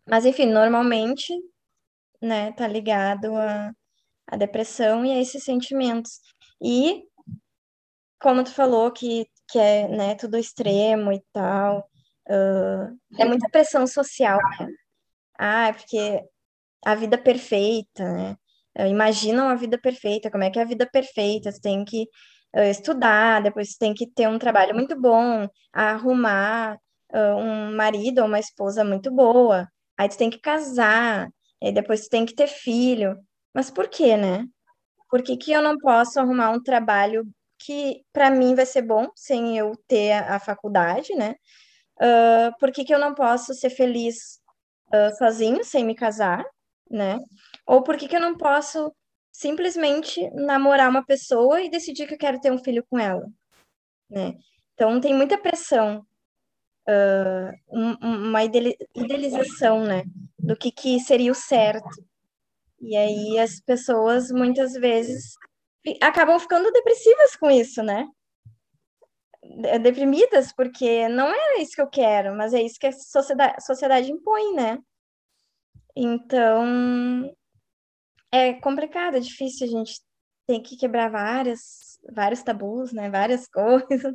mas enfim, normalmente, né, tá ligado a, a depressão e a esses sentimentos. E, como tu falou, que, que é, né, tudo extremo e tal, uh, é muita pressão social, né? Ah, é porque a vida perfeita, né? Imaginam a vida perfeita, como é que é a vida perfeita? Você tem que uh, estudar, depois você tem que ter um trabalho muito bom, arrumar uh, um marido ou uma esposa muito boa, aí você tem que casar, e depois você tem que ter filho. Mas por quê, né? Por que, que eu não posso arrumar um trabalho que para mim vai ser bom sem eu ter a, a faculdade, né? Uh, por que, que eu não posso ser feliz uh, sozinho, sem me casar, né? Ou por que, que eu não posso simplesmente namorar uma pessoa e decidir que eu quero ter um filho com ela, né? Então tem muita pressão, uh, uma idealização, né, do que, que seria o certo. E aí as pessoas muitas vezes acabam ficando depressivas com isso, né? Deprimidas, porque não é isso que eu quero, mas é isso que a sociedade, sociedade impõe, né? Então, é complicado, é difícil, a gente tem que quebrar várias, vários tabus, né? Várias coisas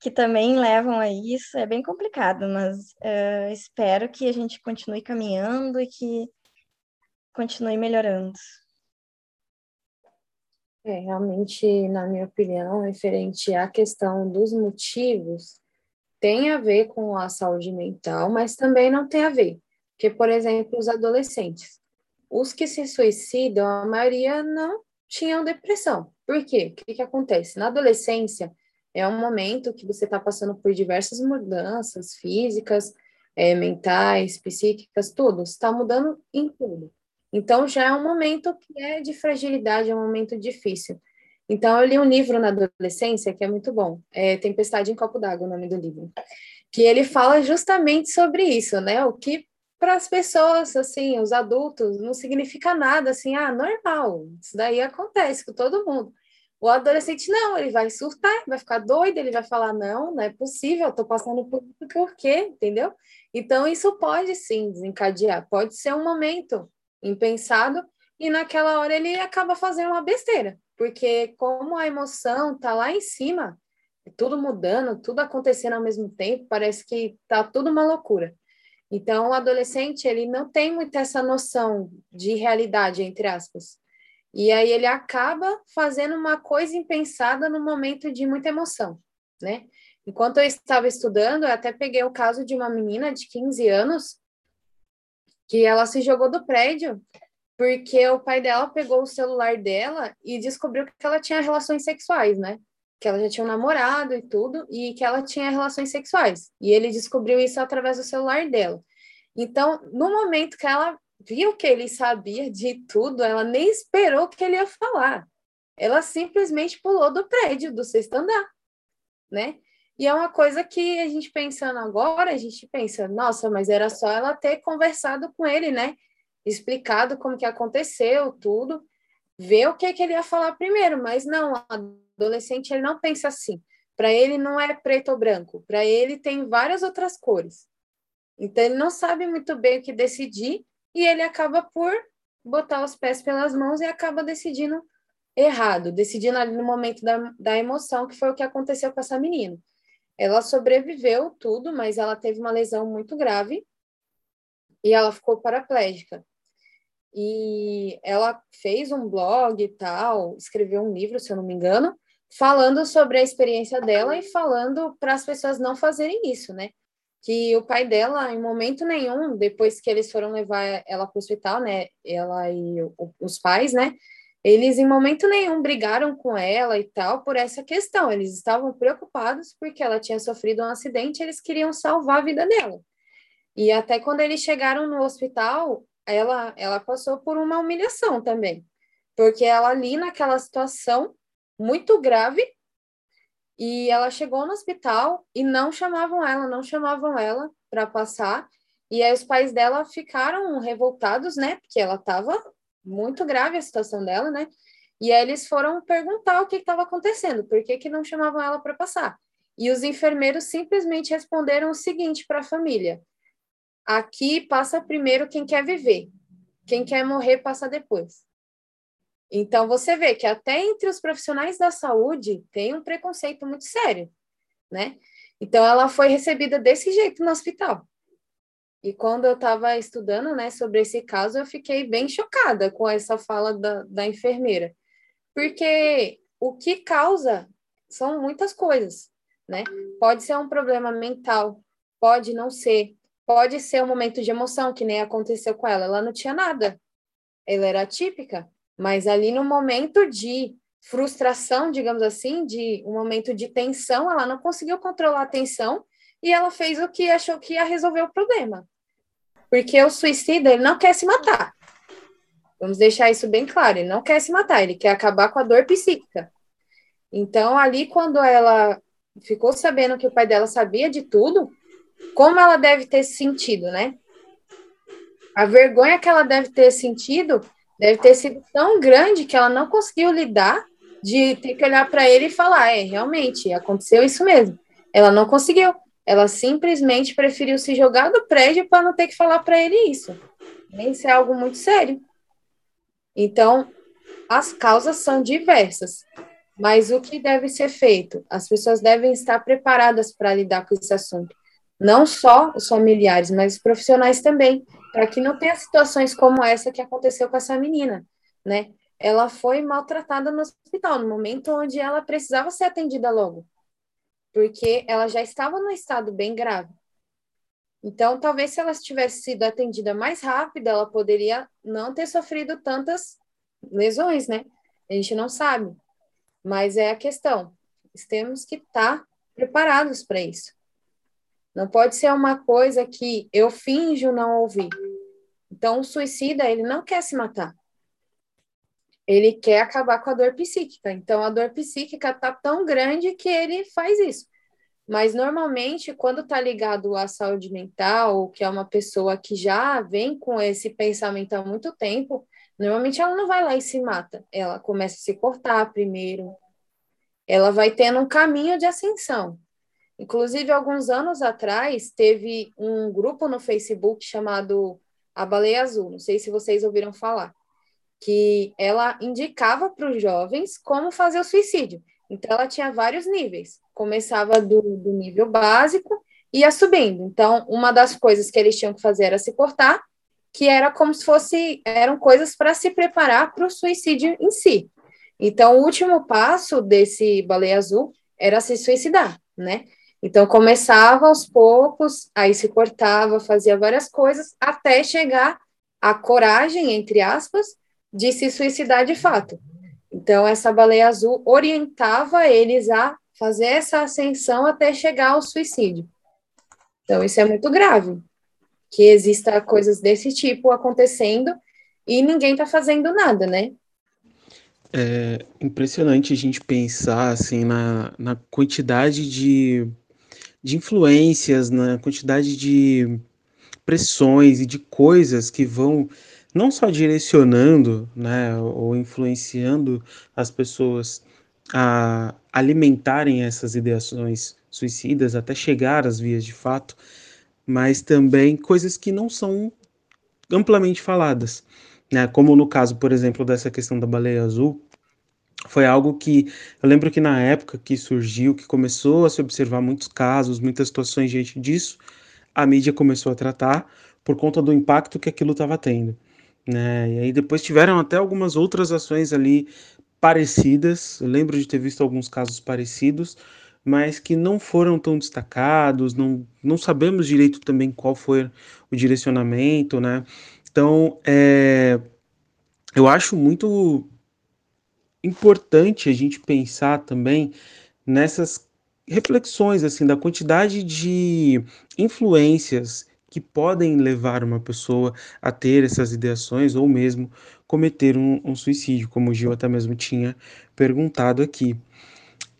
que também levam a isso. É bem complicado, mas uh, espero que a gente continue caminhando e que continue melhorando. É, realmente, na minha opinião, referente à questão dos motivos, tem a ver com a saúde mental, mas também não tem a ver. Porque, por exemplo, os adolescentes, os que se suicidam, a maioria não tinham depressão. Por quê? O que, que acontece? Na adolescência, é um momento que você está passando por diversas mudanças físicas, é, mentais, psíquicas, tudo. Está mudando em tudo. Então, já é um momento que é de fragilidade, é um momento difícil. Então, eu li um livro na adolescência que é muito bom. É Tempestade em Copo d'Água, o nome do livro. Que ele fala justamente sobre isso, né? O que para as pessoas, assim, os adultos, não significa nada, assim, ah, normal, isso daí acontece com todo mundo. O adolescente, não, ele vai surtar, vai ficar doido, ele vai falar, não, não é possível, estou passando por isso, por quê, entendeu? Então, isso pode, sim, desencadear, pode ser um momento impensado, e naquela hora ele acaba fazendo uma besteira, porque como a emoção tá lá em cima, tudo mudando, tudo acontecendo ao mesmo tempo, parece que tá tudo uma loucura. Então, o adolescente, ele não tem muito essa noção de realidade, entre aspas. E aí ele acaba fazendo uma coisa impensada no momento de muita emoção, né? Enquanto eu estava estudando, eu até peguei o caso de uma menina de 15 anos que ela se jogou do prédio porque o pai dela pegou o celular dela e descobriu que ela tinha relações sexuais, né? que ela já tinha um namorado e tudo, e que ela tinha relações sexuais. E ele descobriu isso através do celular dela. Então, no momento que ela viu que ele sabia de tudo, ela nem esperou que ele ia falar. Ela simplesmente pulou do prédio, do sexto andar, né? E é uma coisa que a gente pensando agora, a gente pensa, nossa, mas era só ela ter conversado com ele, né? Explicado como que aconteceu, tudo, ver o que, que ele ia falar primeiro, mas não, adolescente ele não pensa assim. Para ele não é preto ou branco, para ele tem várias outras cores. Então ele não sabe muito bem o que decidir e ele acaba por botar os pés pelas mãos e acaba decidindo errado, decidindo ali no momento da, da emoção, que foi o que aconteceu com essa menina. Ela sobreviveu tudo, mas ela teve uma lesão muito grave e ela ficou paraplégica. E ela fez um blog e tal, escreveu um livro, se eu não me engano, falando sobre a experiência dela e falando para as pessoas não fazerem isso, né? Que o pai dela, em momento nenhum, depois que eles foram levar ela para o hospital, né? Ela e os pais, né? Eles, em momento nenhum, brigaram com ela e tal por essa questão. Eles estavam preocupados porque ela tinha sofrido um acidente, eles queriam salvar a vida dela. E até quando eles chegaram no hospital, ela, ela passou por uma humilhação também porque ela ali naquela situação muito grave e ela chegou no hospital e não chamavam ela, não chamavam ela para passar. E aí os pais dela ficaram revoltados, né? Porque ela estava muito grave a situação dela, né? E aí eles foram perguntar o que estava acontecendo, por que, que não chamavam ela para passar. E os enfermeiros simplesmente responderam o seguinte para a família: aqui passa primeiro quem quer viver, quem quer morrer passa depois. Então, você vê que até entre os profissionais da saúde tem um preconceito muito sério, né? Então, ela foi recebida desse jeito no hospital. E quando eu estava estudando, né, sobre esse caso, eu fiquei bem chocada com essa fala da, da enfermeira. Porque o que causa são muitas coisas, né? Pode ser um problema mental, pode não ser, pode ser um momento de emoção, que nem aconteceu com ela. Ela não tinha nada, ela era típica, mas ali no momento de frustração, digamos assim, de um momento de tensão, ela não conseguiu controlar a tensão e ela fez o que achou que ia resolver o problema. Porque o suicida, ele não quer se matar. Vamos deixar isso bem claro, ele não quer se matar, ele quer acabar com a dor psíquica. Então, ali, quando ela ficou sabendo que o pai dela sabia de tudo, como ela deve ter sentido, né? A vergonha que ela deve ter sentido deve ter sido tão grande que ela não conseguiu lidar de ter que olhar para ele e falar: é, realmente, aconteceu isso mesmo. Ela não conseguiu. Ela simplesmente preferiu se jogar do prédio para não ter que falar para ele isso. Isso é algo muito sério. Então, as causas são diversas, mas o que deve ser feito? As pessoas devem estar preparadas para lidar com esse assunto. Não só os familiares, mas os profissionais também para que não tenha situações como essa que aconteceu com essa menina, né? Ela foi maltratada no hospital, no momento onde ela precisava ser atendida logo, porque ela já estava no estado bem grave. Então, talvez se ela tivesse sido atendida mais rápido, ela poderia não ter sofrido tantas lesões, né? A gente não sabe. Mas é a questão. Temos que estar preparados para isso. Não pode ser uma coisa que eu finjo não ouvir. Então, o suicida, ele não quer se matar. Ele quer acabar com a dor psíquica. Então, a dor psíquica tá tão grande que ele faz isso. Mas, normalmente, quando está ligado à saúde mental, que é uma pessoa que já vem com esse pensamento há muito tempo, normalmente ela não vai lá e se mata. Ela começa a se cortar primeiro. Ela vai tendo um caminho de ascensão. Inclusive, alguns anos atrás, teve um grupo no Facebook chamado A Baleia Azul, não sei se vocês ouviram falar, que ela indicava para os jovens como fazer o suicídio. Então, ela tinha vários níveis. Começava do, do nível básico e ia subindo. Então, uma das coisas que eles tinham que fazer era se cortar, que era como se fosse eram coisas para se preparar para o suicídio em si. Então, o último passo desse baleia azul era se suicidar, né? Então, começava aos poucos, aí se cortava, fazia várias coisas, até chegar à coragem, entre aspas, de se suicidar de fato. Então, essa baleia azul orientava eles a fazer essa ascensão até chegar ao suicídio. Então, isso é muito grave, que exista coisas desse tipo acontecendo e ninguém está fazendo nada, né? É impressionante a gente pensar assim na, na quantidade de de influências, na quantidade de pressões e de coisas que vão não só direcionando, né, ou influenciando as pessoas a alimentarem essas ideações suicidas até chegar às vias de fato, mas também coisas que não são amplamente faladas, né? Como no caso, por exemplo, dessa questão da baleia azul, foi algo que eu lembro que na época que surgiu, que começou a se observar muitos casos, muitas situações diante disso, a mídia começou a tratar por conta do impacto que aquilo estava tendo. Né? E aí depois tiveram até algumas outras ações ali parecidas. Eu lembro de ter visto alguns casos parecidos, mas que não foram tão destacados, não, não sabemos direito também qual foi o direcionamento, né? Então, é, eu acho muito importante a gente pensar também nessas reflexões assim da quantidade de influências que podem levar uma pessoa a ter essas ideações ou mesmo cometer um, um suicídio, como o Gil até mesmo tinha perguntado aqui.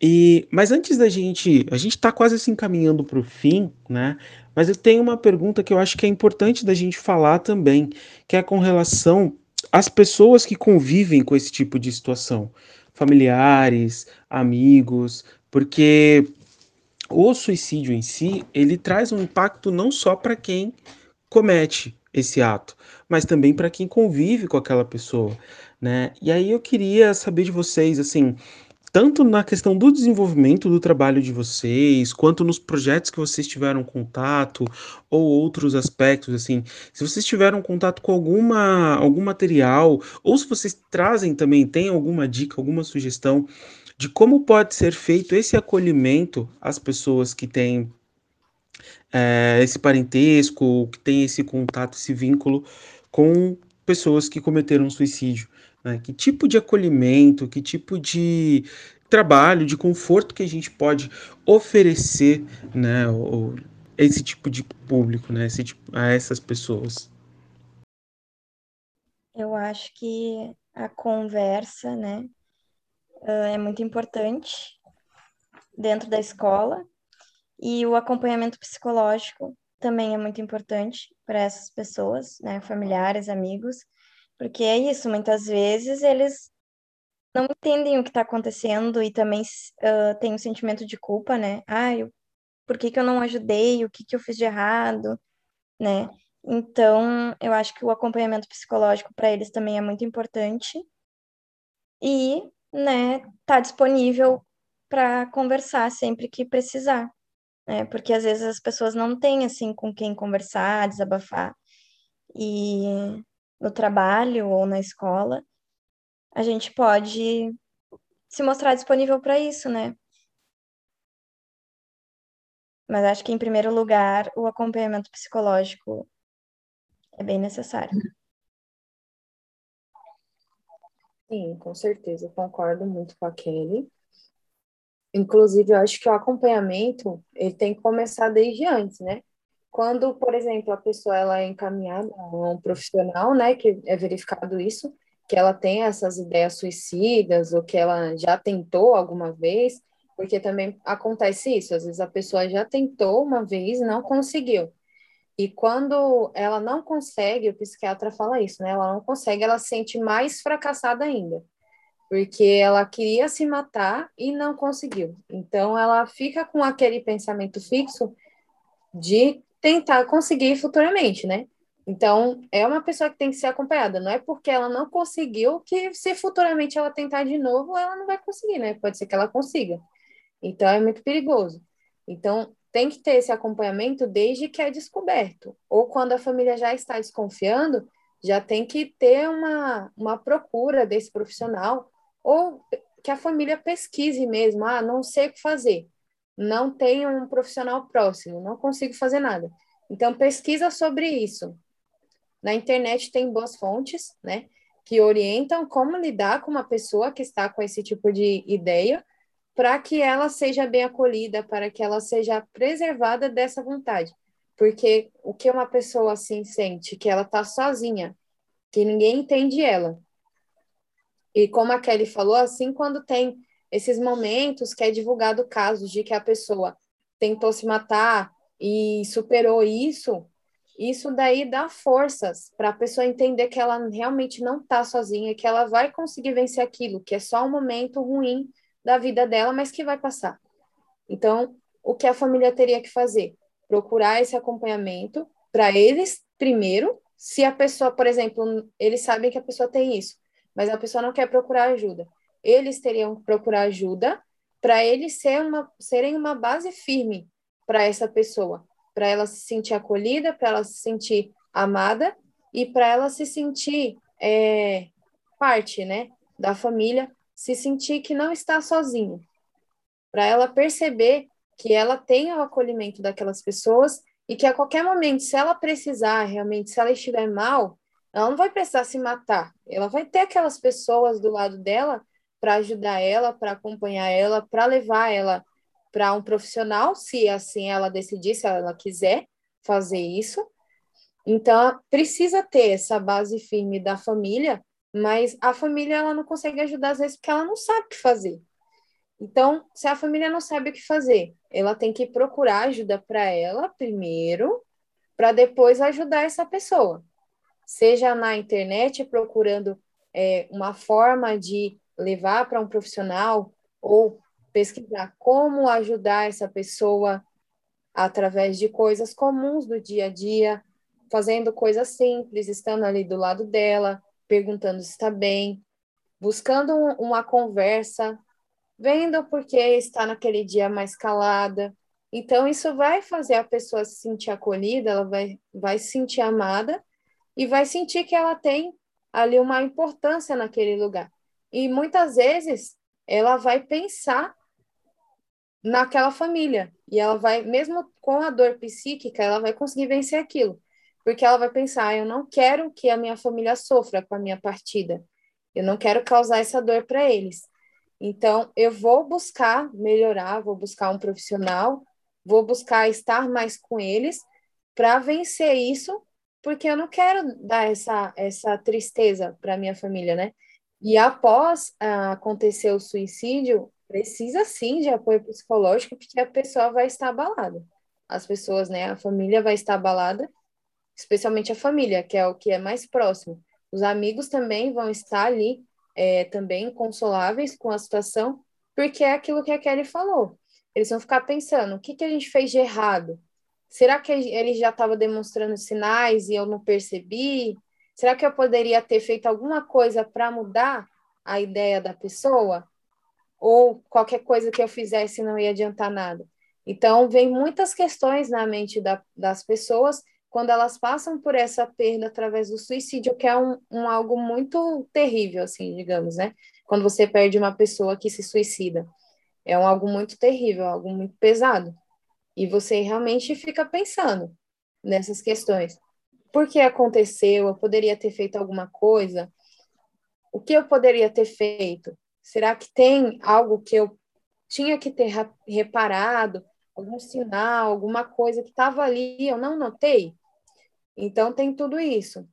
E, mas antes da gente, a gente está quase se encaminhando para o fim, né? Mas eu tenho uma pergunta que eu acho que é importante da gente falar também, que é com relação às pessoas que convivem com esse tipo de situação, familiares, amigos, porque o suicídio em si, ele traz um impacto não só para quem comete esse ato, mas também para quem convive com aquela pessoa, né? E aí eu queria saber de vocês, assim, tanto na questão do desenvolvimento do trabalho de vocês, quanto nos projetos que vocês tiveram contato, ou outros aspectos, assim, se vocês tiveram contato com alguma, algum material, ou se vocês trazem também, tem alguma dica, alguma sugestão de como pode ser feito esse acolhimento às pessoas que têm é, esse parentesco, que têm esse contato, esse vínculo com pessoas que cometeram suicídio. Né? Que tipo de acolhimento, que tipo de trabalho, de conforto que a gente pode oferecer né, esse tipo de público, né, esse tipo, a essas pessoas? Eu acho que a conversa, né, é muito importante dentro da escola e o acompanhamento psicológico também é muito importante para essas pessoas, né, familiares, amigos, porque é isso, muitas vezes eles não entendem o que está acontecendo e também uh, têm um sentimento de culpa, né? Ah, eu, por que que eu não ajudei? O que que eu fiz de errado? Né? Então, eu acho que o acompanhamento psicológico para eles também é muito importante e, né, tá disponível para conversar sempre que precisar, né? Porque às vezes as pessoas não têm assim com quem conversar, desabafar. E no trabalho ou na escola, a gente pode se mostrar disponível para isso, né? Mas acho que, em primeiro lugar, o acompanhamento psicológico é bem necessário. Sim, com certeza, concordo muito com a Kelly. Inclusive, eu acho que o acompanhamento ele tem que começar desde antes, né? Quando, por exemplo, a pessoa ela é encaminhada a um profissional, né, que é verificado isso, que ela tem essas ideias suicidas ou que ela já tentou alguma vez, porque também acontece isso, às vezes a pessoa já tentou uma vez e não conseguiu. E quando ela não consegue, o psiquiatra fala isso, né? Ela não consegue, ela se sente mais fracassada ainda, porque ela queria se matar e não conseguiu. Então ela fica com aquele pensamento fixo de tentar conseguir futuramente, né? Então, é uma pessoa que tem que ser acompanhada. Não é porque ela não conseguiu que, se futuramente ela tentar de novo, ela não vai conseguir, né? Pode ser que ela consiga. Então, é muito perigoso. Então, tem que ter esse acompanhamento desde que é descoberto. Ou quando a família já está desconfiando, já tem que ter uma, uma procura desse profissional. Ou que a família pesquise mesmo. Ah, não sei o que fazer não tenho um profissional próximo, não consigo fazer nada. Então, pesquisa sobre isso. Na internet tem boas fontes, né, que orientam como lidar com uma pessoa que está com esse tipo de ideia, para que ela seja bem acolhida, para que ela seja preservada dessa vontade. Porque o que uma pessoa assim sente, que ela está sozinha, que ninguém entende ela. E como a Kelly falou, assim, quando tem esses momentos que é divulgado casos de que a pessoa tentou se matar e superou isso, isso daí dá forças para a pessoa entender que ela realmente não está sozinha, que ela vai conseguir vencer aquilo, que é só um momento ruim da vida dela, mas que vai passar. Então, o que a família teria que fazer? Procurar esse acompanhamento para eles, primeiro, se a pessoa, por exemplo, eles sabem que a pessoa tem isso, mas a pessoa não quer procurar ajuda eles teriam que procurar ajuda para eles ser uma, serem uma base firme para essa pessoa, para ela se sentir acolhida, para ela se sentir amada e para ela se sentir é, parte né, da família, se sentir que não está sozinha, para ela perceber que ela tem o acolhimento daquelas pessoas e que a qualquer momento, se ela precisar realmente, se ela estiver mal, ela não vai precisar se matar, ela vai ter aquelas pessoas do lado dela para ajudar ela, para acompanhar ela, para levar ela para um profissional, se assim ela decidir, se ela quiser fazer isso. Então, precisa ter essa base firme da família mas a família ela não consegue ajudar às vezes porque ela não sabe o que fazer. Então, se a família não sabe o que fazer, ela tem que procurar ajuda para ela primeiro, para depois ajudar essa pessoa. Seja na internet procurando é, uma forma de levar para um profissional ou pesquisar como ajudar essa pessoa através de coisas comuns do dia a dia, fazendo coisas simples, estando ali do lado dela, perguntando se está bem, buscando uma conversa, vendo porque está naquele dia mais calada. Então, isso vai fazer a pessoa se sentir acolhida, ela vai, vai se sentir amada e vai sentir que ela tem ali uma importância naquele lugar. E muitas vezes ela vai pensar naquela família e ela vai, mesmo com a dor psíquica, ela vai conseguir vencer aquilo, porque ela vai pensar: eu não quero que a minha família sofra com a minha partida, eu não quero causar essa dor para eles. Então, eu vou buscar melhorar, vou buscar um profissional, vou buscar estar mais com eles para vencer isso, porque eu não quero dar essa, essa tristeza para minha família, né? E após ah, acontecer o suicídio, precisa sim de apoio psicológico, porque a pessoa vai estar abalada. As pessoas, né, a família vai estar abalada, especialmente a família, que é o que é mais próximo. Os amigos também vão estar ali é, também consoláveis com a situação, porque é aquilo que a Kelly falou. Eles vão ficar pensando: o que, que a gente fez de errado? Será que ele já estava demonstrando sinais e eu não percebi? Será que eu poderia ter feito alguma coisa para mudar a ideia da pessoa? Ou qualquer coisa que eu fizesse não ia adiantar nada? Então, vem muitas questões na mente da, das pessoas quando elas passam por essa perda através do suicídio, que é um, um algo muito terrível, assim, digamos, né? Quando você perde uma pessoa que se suicida. É um algo muito terrível, algo muito pesado. E você realmente fica pensando nessas questões. Por que aconteceu? Eu poderia ter feito alguma coisa? O que eu poderia ter feito? Será que tem algo que eu tinha que ter reparado? Algum sinal, alguma coisa que estava ali, eu não notei. Então, tem tudo isso.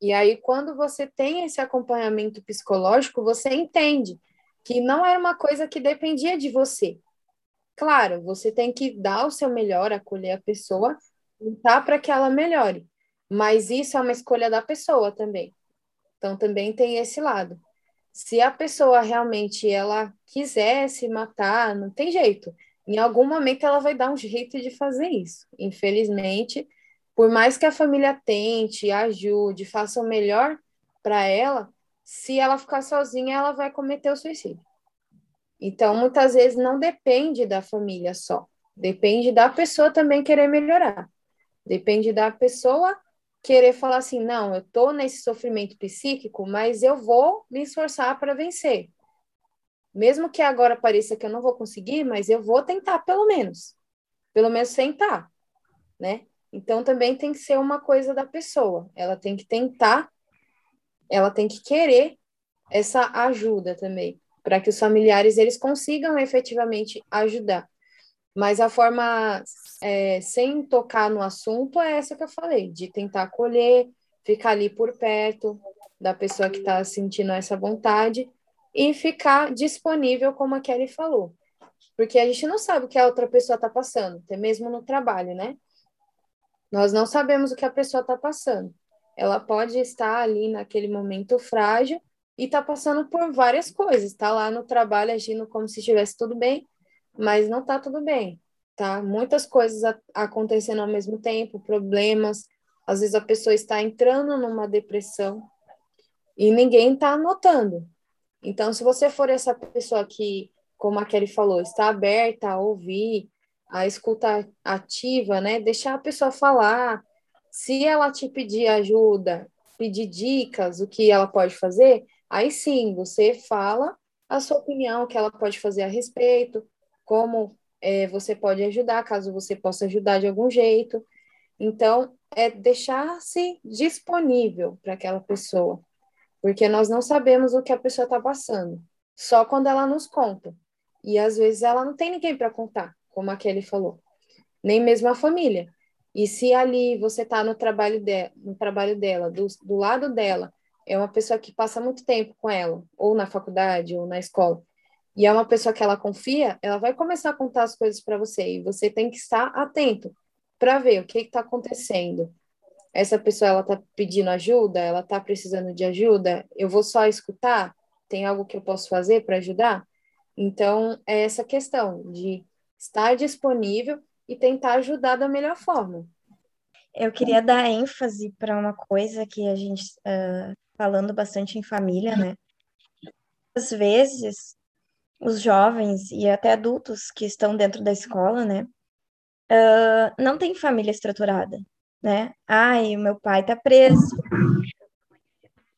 E aí, quando você tem esse acompanhamento psicológico, você entende que não era uma coisa que dependia de você. Claro, você tem que dar o seu melhor, acolher a pessoa, lutar para que ela melhore. Mas isso é uma escolha da pessoa também. Então, também tem esse lado. Se a pessoa realmente ela quiser se matar, não tem jeito em algum momento ela vai dar um jeito de fazer isso. Infelizmente, por mais que a família tente, ajude, faça o melhor para ela, se ela ficar sozinha, ela vai cometer o suicídio. Então, muitas vezes não depende da família só, depende da pessoa também querer melhorar. Depende da pessoa querer falar assim: não, eu estou nesse sofrimento psíquico, mas eu vou me esforçar para vencer. Mesmo que agora pareça que eu não vou conseguir, mas eu vou tentar pelo menos. Pelo menos tentar, né? Então também tem que ser uma coisa da pessoa. Ela tem que tentar, ela tem que querer essa ajuda também, para que os familiares eles consigam efetivamente ajudar. Mas a forma é, sem tocar no assunto é essa que eu falei, de tentar acolher, ficar ali por perto da pessoa que está sentindo essa vontade e ficar disponível, como a Kelly falou. Porque a gente não sabe o que a outra pessoa está passando, até mesmo no trabalho, né? Nós não sabemos o que a pessoa está passando. Ela pode estar ali naquele momento frágil e está passando por várias coisas. Está lá no trabalho agindo como se estivesse tudo bem, mas não está tudo bem. Tá? Muitas coisas acontecendo ao mesmo tempo, problemas. Às vezes a pessoa está entrando numa depressão e ninguém está notando. Então, se você for essa pessoa que, como a Kelly falou, está aberta a ouvir, a escuta ativa, né? Deixar a pessoa falar. Se ela te pedir ajuda, pedir dicas, o que ela pode fazer, aí sim, você fala a sua opinião, o que ela pode fazer a respeito, como é, você pode ajudar, caso você possa ajudar de algum jeito. Então, é deixar-se disponível para aquela pessoa porque nós não sabemos o que a pessoa está passando, só quando ela nos conta. E às vezes ela não tem ninguém para contar, como a Kelly falou, nem mesmo a família. E se ali você está no trabalho, de, no trabalho dela, do, do lado dela, é uma pessoa que passa muito tempo com ela, ou na faculdade, ou na escola, e é uma pessoa que ela confia, ela vai começar a contar as coisas para você, e você tem que estar atento para ver o que está acontecendo. Essa pessoa ela está pedindo ajuda, ela está precisando de ajuda, eu vou só escutar? Tem algo que eu posso fazer para ajudar? Então, é essa questão de estar disponível e tentar ajudar da melhor forma. Eu queria dar ênfase para uma coisa que a gente, uh, falando bastante em família, né? Às vezes, os jovens e até adultos que estão dentro da escola, né? Uh, não tem família estruturada, né? Ai, o meu pai tá preso,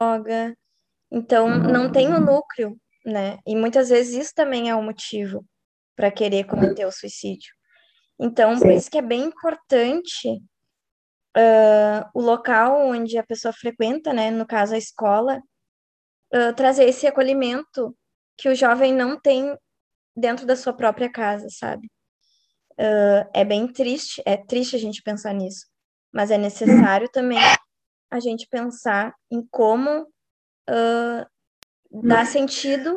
droga. Então, não tem o núcleo, né? E muitas vezes isso também é um motivo para querer cometer o suicídio. Então, por isso que é bem importante uh, o local onde a pessoa frequenta, né? No caso, a escola, uh, trazer esse acolhimento que o jovem não tem dentro da sua própria casa, sabe? Uh, é bem triste, é triste a gente pensar nisso, mas é necessário também a gente pensar em como uh, dar sentido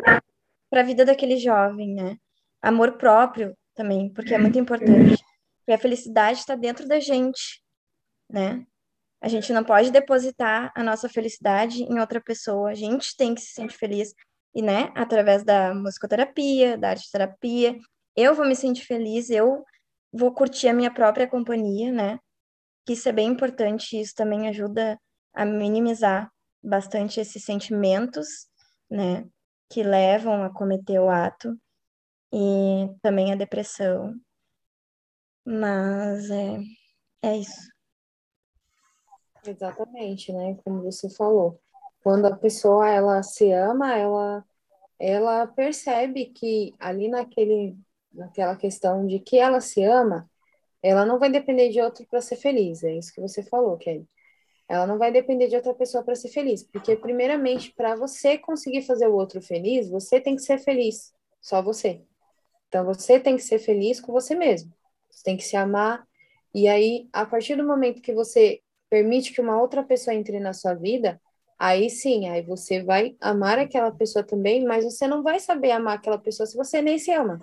para a vida daquele jovem, né? Amor próprio também, porque é muito importante. Porque a felicidade está dentro da gente, né? A gente não pode depositar a nossa felicidade em outra pessoa. A gente tem que se sentir feliz e, né, através da musicoterapia, da arte terapia, eu vou me sentir feliz, eu vou curtir a minha própria companhia, né? Que isso é bem importante, isso também ajuda a minimizar bastante esses sentimentos, né, que levam a cometer o ato e também a depressão. Mas é, é isso. Exatamente, né? Como você falou. Quando a pessoa ela se ama, ela ela percebe que ali naquele naquela questão de que ela se ama, ela não vai depender de outro para ser feliz. É isso que você falou, Kelly. Ela não vai depender de outra pessoa para ser feliz, porque primeiramente para você conseguir fazer o outro feliz, você tem que ser feliz, só você. Então você tem que ser feliz com você mesmo. Você tem que se amar. E aí, a partir do momento que você permite que uma outra pessoa entre na sua vida, aí sim, aí você vai amar aquela pessoa também, mas você não vai saber amar aquela pessoa se você nem se ama,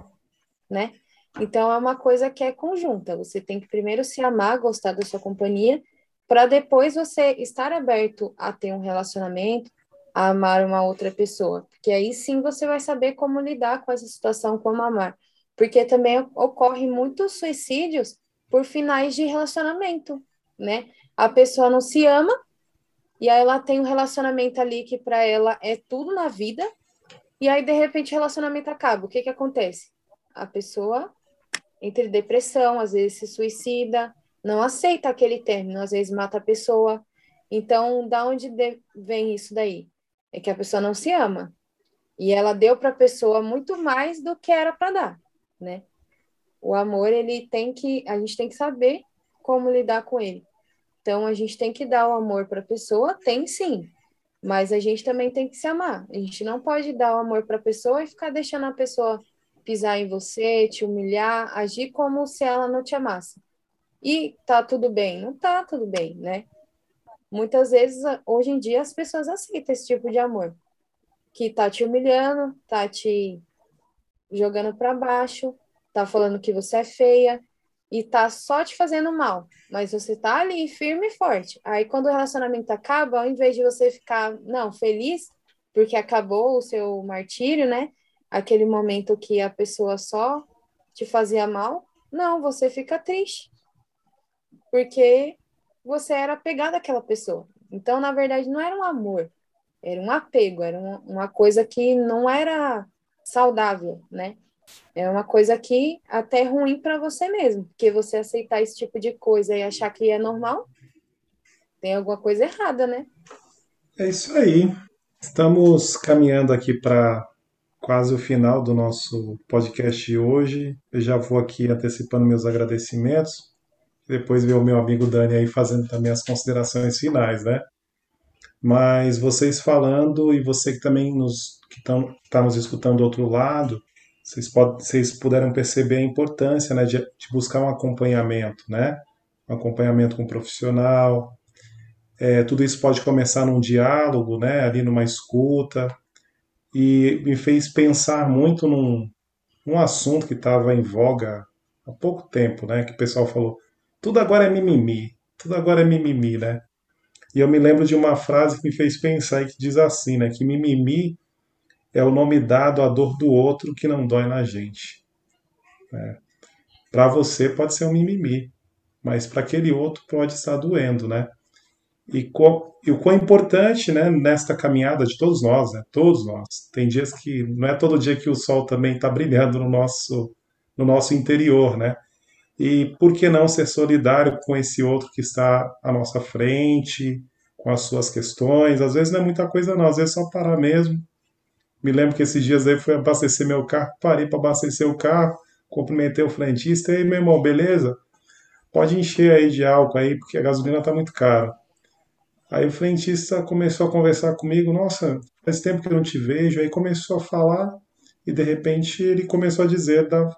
né? Então é uma coisa que é conjunta. Você tem que primeiro se amar, gostar da sua companhia, para depois você estar aberto a ter um relacionamento, a amar uma outra pessoa. Porque aí sim você vai saber como lidar com essa situação, como amar. Porque também ocorre muitos suicídios por finais de relacionamento, né? A pessoa não se ama e aí ela tem um relacionamento ali que para ela é tudo na vida e aí de repente o relacionamento acaba. O que que acontece? A pessoa entra em depressão, às vezes se suicida, não aceita aquele término, às vezes mata a pessoa. Então, da onde vem isso daí? É que a pessoa não se ama. E ela deu para a pessoa muito mais do que era para dar, né? O amor, ele tem que, a gente tem que saber como lidar com ele. Então, a gente tem que dar o amor para a pessoa, tem sim, mas a gente também tem que se amar. A gente não pode dar o amor para a pessoa e ficar deixando a pessoa pisar em você, te humilhar, agir como se ela não te amasse. E tá tudo bem? Não tá tudo bem, né? Muitas vezes, hoje em dia, as pessoas aceitam esse tipo de amor. Que tá te humilhando, tá te jogando para baixo, tá falando que você é feia e tá só te fazendo mal. Mas você tá ali firme e forte. Aí quando o relacionamento acaba, ao invés de você ficar, não, feliz, porque acabou o seu martírio, né? Aquele momento que a pessoa só te fazia mal, não, você fica triste porque você era apegado àquela pessoa. Então, na verdade, não era um amor, era um apego, era uma, coisa que não era saudável, né? É uma coisa que até é ruim para você mesmo, porque você aceitar esse tipo de coisa e achar que é normal, tem alguma coisa errada, né? É isso aí. Estamos caminhando aqui para quase o final do nosso podcast de hoje. Eu já vou aqui antecipando meus agradecimentos depois ver o meu amigo Dani aí fazendo também as considerações finais, né? Mas vocês falando e você que também nos que está nos escutando do outro lado, vocês, vocês puderam perceber a importância né, de, de buscar um acompanhamento, né? Um acompanhamento com um profissional, É, tudo isso pode começar num diálogo, né, ali numa escuta, e me fez pensar muito num, num assunto que estava em voga há pouco tempo, né, que o pessoal falou, tudo agora é mimimi, tudo agora é mimimi, né? E eu me lembro de uma frase que me fez pensar e que diz assim, né, que mimimi é o nome dado à dor do outro que não dói na gente. Né? Para você pode ser um mimimi, mas para aquele outro pode estar doendo, né? E, co, e o quão importante, né, nesta caminhada de todos nós, né, todos nós. Tem dias que não é todo dia que o sol também está brilhando no nosso, no nosso interior, né? E por que não ser solidário com esse outro que está à nossa frente, com as suas questões? Às vezes não é muita coisa, não, às vezes é só parar mesmo. Me lembro que esses dias aí fui abastecer meu carro, parei para abastecer o carro, cumprimentei o frentista e meu irmão, beleza? Pode encher aí de álcool aí, porque a gasolina tá muito cara. Aí o frentista começou a conversar comigo, nossa, faz tempo que eu não te vejo, aí começou a falar e de repente ele começou a dizer da,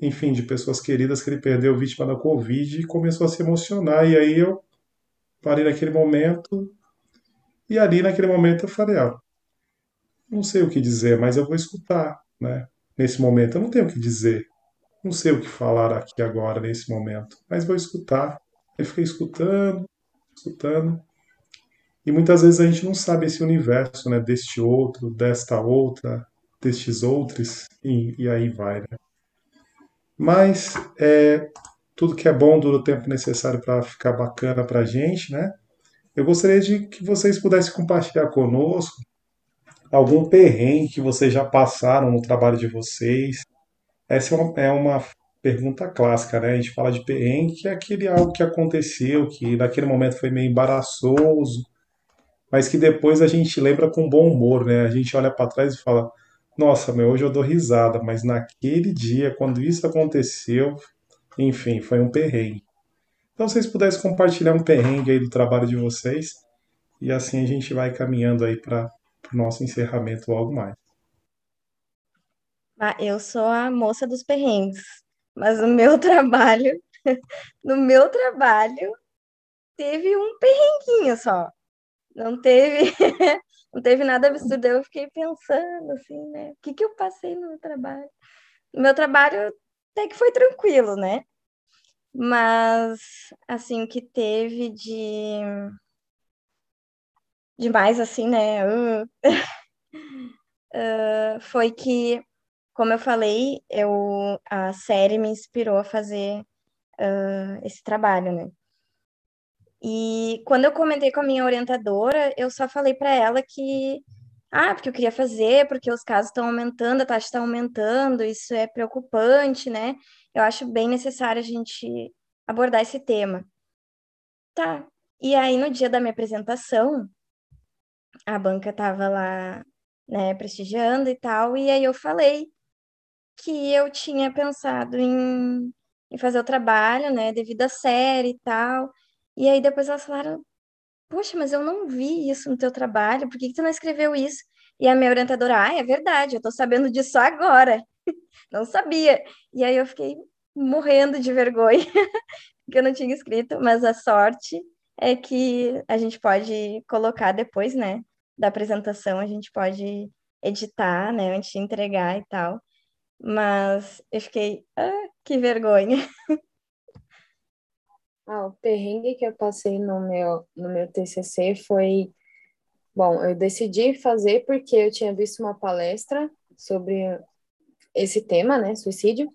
enfim, de pessoas queridas que ele perdeu vítima da Covid e começou a se emocionar. E aí eu parei naquele momento e ali naquele momento eu falei, ah, não sei o que dizer, mas eu vou escutar, né? Nesse momento eu não tenho o que dizer. Não sei o que falar aqui agora, nesse momento, mas vou escutar. Eu fiquei escutando, escutando. E muitas vezes a gente não sabe esse universo, né? Deste outro, desta outra, destes outros, e, e aí vai, né? Mas é, tudo que é bom dura o tempo necessário para ficar bacana para a gente, né? Eu gostaria de que vocês pudessem compartilhar conosco algum perrengue que vocês já passaram no trabalho de vocês, essa é uma, é uma pergunta clássica, né? A gente fala de perrengue, que é aquele algo que aconteceu, que naquele momento foi meio embaraçoso, mas que depois a gente lembra com bom humor, né? A gente olha para trás e fala: Nossa, meu, hoje eu dou risada, mas naquele dia, quando isso aconteceu, enfim, foi um perrengue. Então, se vocês pudessem compartilhar um perrengue aí do trabalho de vocês, e assim a gente vai caminhando aí para o nosso encerramento logo mais. Ah, eu sou a moça dos perrengues, mas no meu trabalho, no meu trabalho, teve um perrenguinho só. Não teve, não teve nada absurdo. Eu fiquei pensando assim, né? O que que eu passei no meu trabalho? No meu trabalho até que foi tranquilo, né? Mas assim, o que teve de demais assim, né? Uh, uh, foi que como eu falei, eu, a série me inspirou a fazer uh, esse trabalho, né? E quando eu comentei com a minha orientadora, eu só falei para ela que, ah, porque eu queria fazer, porque os casos estão aumentando, a taxa está aumentando, isso é preocupante, né? Eu acho bem necessário a gente abordar esse tema. Tá. E aí, no dia da minha apresentação, a banca estava lá, né, prestigiando e tal, e aí eu falei que eu tinha pensado em, em fazer o trabalho, né, devido à série e tal. E aí depois elas falaram, poxa, mas eu não vi isso no teu trabalho, por que, que tu não escreveu isso? E a minha orientadora, ah, é verdade, eu tô sabendo disso agora. não sabia. E aí eu fiquei morrendo de vergonha, que eu não tinha escrito, mas a sorte é que a gente pode colocar depois, né, da apresentação, a gente pode editar, né, antes de entregar e tal. Mas eu fiquei, ah, que vergonha. Ah, o perrengue que eu passei no meu, no meu TCC foi. Bom, eu decidi fazer porque eu tinha visto uma palestra sobre esse tema, né, suicídio,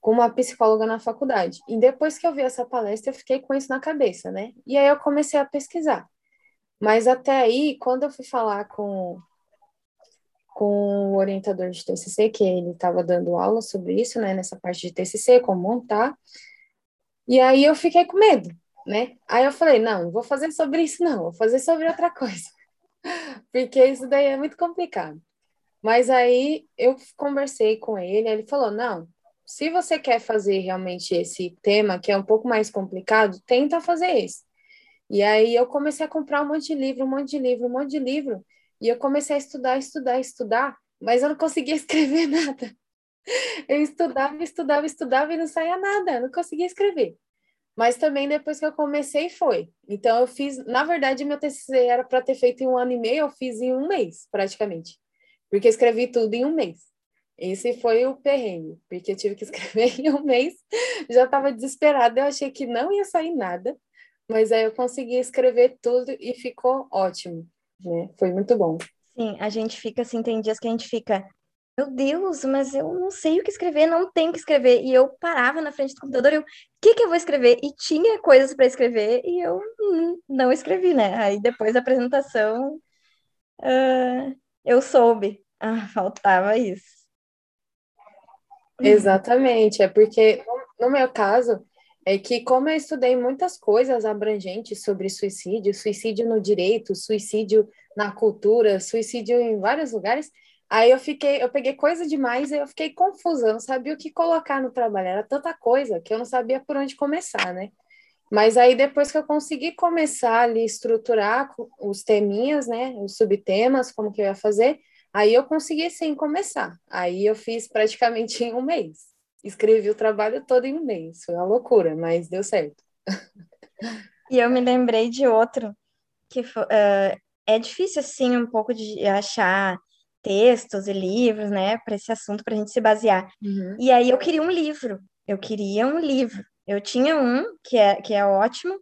com uma psicóloga na faculdade. E depois que eu vi essa palestra, eu fiquei com isso na cabeça, né? E aí eu comecei a pesquisar. Mas até aí, quando eu fui falar com com o orientador de TCC, que ele estava dando aula sobre isso, né, nessa parte de TCC, como montar. E aí eu fiquei com medo, né? Aí eu falei, não, vou fazer sobre isso não, vou fazer sobre outra coisa. Porque isso daí é muito complicado. Mas aí eu conversei com ele, ele falou: "Não, se você quer fazer realmente esse tema, que é um pouco mais complicado, tenta fazer esse". E aí eu comecei a comprar um monte de livro, um monte de livro, um monte de livro, e eu comecei a estudar, estudar, estudar, mas eu não conseguia escrever nada. Eu estudava, estudava, estudava e não saía nada, não conseguia escrever. Mas também depois que eu comecei foi. Então eu fiz, na verdade, meu TCC era para ter feito em um ano e meio, eu fiz em um mês, praticamente. Porque escrevi tudo em um mês. Esse foi o perrengue, porque eu tive que escrever em um mês, já estava desesperada, eu achei que não ia sair nada, mas aí eu consegui escrever tudo e ficou ótimo, né? Foi muito bom. Sim, a gente fica assim, tem dias que a gente fica, meu Deus, mas eu não sei o que escrever, não tenho o que escrever. E eu parava na frente do computador e eu, o que que eu vou escrever? E tinha coisas para escrever e eu hum, não escrevi, né? Aí depois da apresentação, uh, eu soube. Ah, faltava isso. Exatamente, é porque no meu caso é que como eu estudei muitas coisas abrangentes sobre suicídio, suicídio no direito, suicídio na cultura, suicídio em vários lugares, aí eu fiquei, eu peguei coisa demais e eu fiquei confusa, eu não sabia o que colocar no trabalho, era tanta coisa que eu não sabia por onde começar, né? Mas aí depois que eu consegui começar ali estruturar os teminhas, né, os subtemas, como que eu ia fazer, Aí eu consegui sim começar. Aí eu fiz praticamente em um mês. Escrevi o trabalho todo em um mês. Foi uma loucura, mas deu certo. E eu me lembrei de outro que uh, é difícil assim um pouco de achar textos e livros, né, para esse assunto para a gente se basear. Uhum. E aí eu queria um livro. Eu queria um livro. Eu tinha um que é que é ótimo,